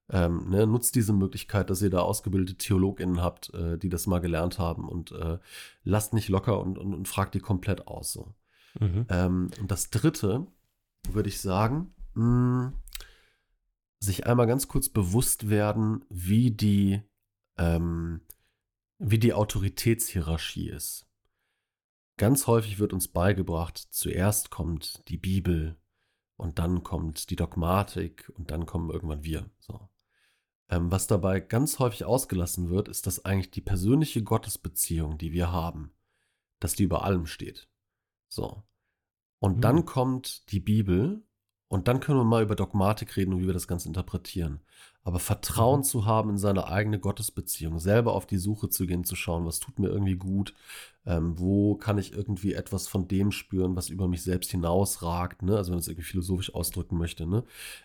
Ähm, ne, nutzt diese Möglichkeit, dass ihr da ausgebildete TheologInnen habt, äh, die das mal gelernt haben und äh, lasst nicht locker und, und, und fragt die komplett aus. So. Mhm. Ähm, und das dritte würde ich sagen, mh, sich einmal ganz kurz bewusst werden, wie die, ähm, wie die Autoritätshierarchie ist. Ganz häufig wird uns beigebracht, zuerst kommt die Bibel und dann kommt die Dogmatik und dann kommen irgendwann wir. So. Ähm, was dabei ganz häufig ausgelassen wird, ist, dass eigentlich die persönliche Gottesbeziehung, die wir haben, dass die über allem steht. So. Und Hm. dann kommt die Bibel Und dann können wir mal über Dogmatik reden und wie wir das Ganze interpretieren. Aber Vertrauen mhm. zu haben in seine eigene Gottesbeziehung, selber auf die Suche zu gehen, zu schauen, was tut mir irgendwie gut, ähm, wo kann ich irgendwie etwas von dem spüren, was über mich selbst hinausragt, ne? also wenn man es irgendwie philosophisch ausdrücken möchte, ne?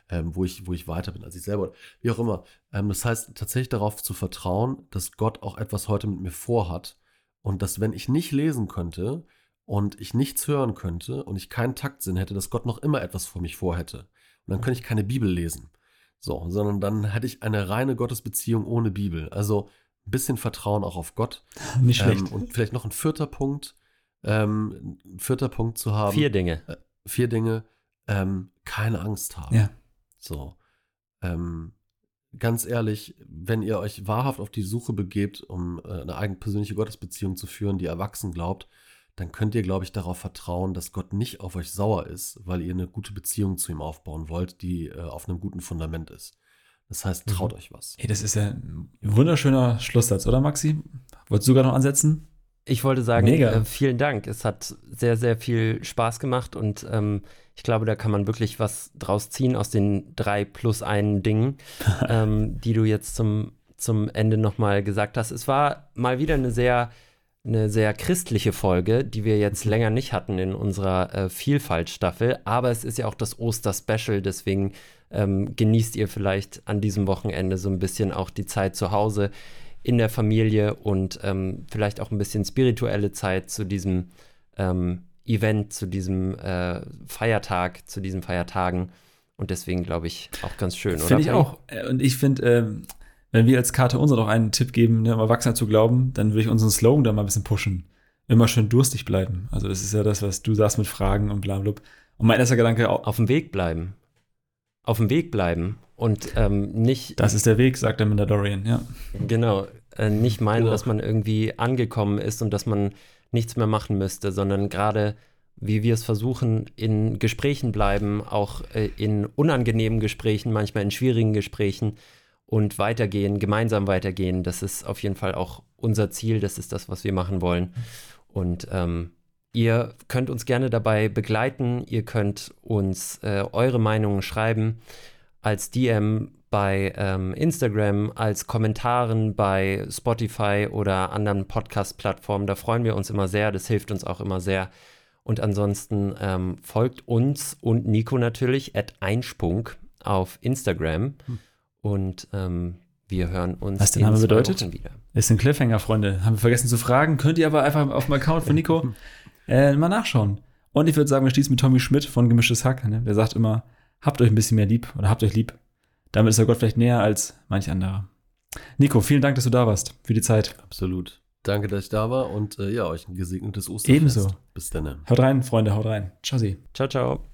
Ähm, wo, ich, wo ich weiter bin als ich selber, wie auch immer. Ähm, das heißt, tatsächlich darauf zu vertrauen, dass Gott auch etwas heute mit mir vorhat und dass, wenn ich nicht lesen könnte und ich nichts hören könnte und ich keinen Taktsinn hätte, dass Gott noch immer etwas vor mich vorhätte. Und dann könnte ich keine Bibel lesen. So, sondern dann hätte ich eine reine Gottesbeziehung ohne Bibel. Also ein bisschen Vertrauen auch auf Gott. Nicht schlecht. Ähm, und vielleicht noch ein vierter Punkt, ähm, ein vierter Punkt zu haben. Vier Dinge. Äh, vier Dinge. Ähm, keine Angst haben. Ja. So. Ähm, ganz ehrlich, wenn ihr euch wahrhaft auf die Suche begebt, um äh, eine eigene persönliche Gottesbeziehung zu führen, die erwachsen glaubt, dann könnt ihr, glaube ich, darauf vertrauen, dass Gott nicht auf euch sauer ist, weil ihr eine gute Beziehung zu ihm aufbauen wollt, die äh, auf einem guten Fundament ist. Das heißt, traut mhm. euch was. Hey, das ist ja ein wunderschöner Schlusssatz, oder Maxi? Wolltest du gerade noch ansetzen? Ich wollte sagen, äh, vielen Dank. Es hat sehr, sehr viel Spaß gemacht und ähm, ich glaube, da kann man wirklich was draus ziehen aus den drei plus einen Dingen, ähm, die du jetzt zum, zum Ende nochmal gesagt hast. Es war mal wieder eine sehr eine sehr christliche Folge, die wir jetzt länger nicht hatten in unserer äh, Vielfalt-Staffel. Aber es ist ja auch das Oster-Special, deswegen ähm, genießt ihr vielleicht an diesem Wochenende so ein bisschen auch die Zeit zu Hause in der Familie und ähm, vielleicht auch ein bisschen spirituelle Zeit zu diesem ähm, Event, zu diesem äh, Feiertag, zu diesen Feiertagen. Und deswegen glaube ich auch ganz schön. Finde ich auch. Äh, und ich finde, ähm, wenn wir als Karte unser noch einen Tipp geben, ne, um Erwachsener zu glauben, dann würde ich unseren Slogan da mal ein bisschen pushen. Immer schön durstig bleiben. Also das ist ja das, was du sagst mit Fragen und bla bla. Und mein erster Gedanke auch. Auf dem Weg bleiben. Auf dem Weg bleiben und ähm, nicht. Das ist der Weg, sagt der Mandalorian, ja. Genau. Äh, nicht meinen, dass man irgendwie angekommen ist und dass man nichts mehr machen müsste, sondern gerade wie wir es versuchen, in Gesprächen bleiben, auch äh, in unangenehmen Gesprächen, manchmal in schwierigen Gesprächen und weitergehen, gemeinsam weitergehen. Das ist auf jeden Fall auch unser Ziel. Das ist das, was wir machen wollen. Und ähm, ihr könnt uns gerne dabei begleiten. Ihr könnt uns äh, eure Meinungen schreiben als DM bei ähm, Instagram, als Kommentaren bei Spotify oder anderen Podcast-Plattformen. Da freuen wir uns immer sehr. Das hilft uns auch immer sehr. Und ansonsten ähm, folgt uns und Nico natürlich at Einspunk auf Instagram. Hm. Und ähm, wir hören uns Was der Name bedeutet? wieder. Ist ein Cliffhanger, Freunde. Haben wir vergessen zu fragen. Könnt ihr aber einfach auf dem Account von Nico äh, mal nachschauen. Und ich würde sagen, wir schließen mit Tommy Schmidt von Gemischtes Hack. Ne? Der sagt immer, habt euch ein bisschen mehr lieb oder habt euch lieb. Damit ist der Gott vielleicht näher als manch anderer. Nico, vielen Dank, dass du da warst für die Zeit. Absolut. Danke, dass ich da war und äh, ja, euch ein gesegnetes Ostern. Ebenso. Bis dann. Haut rein, Freunde, haut rein. Ciao, Sie. Ciao, ciao.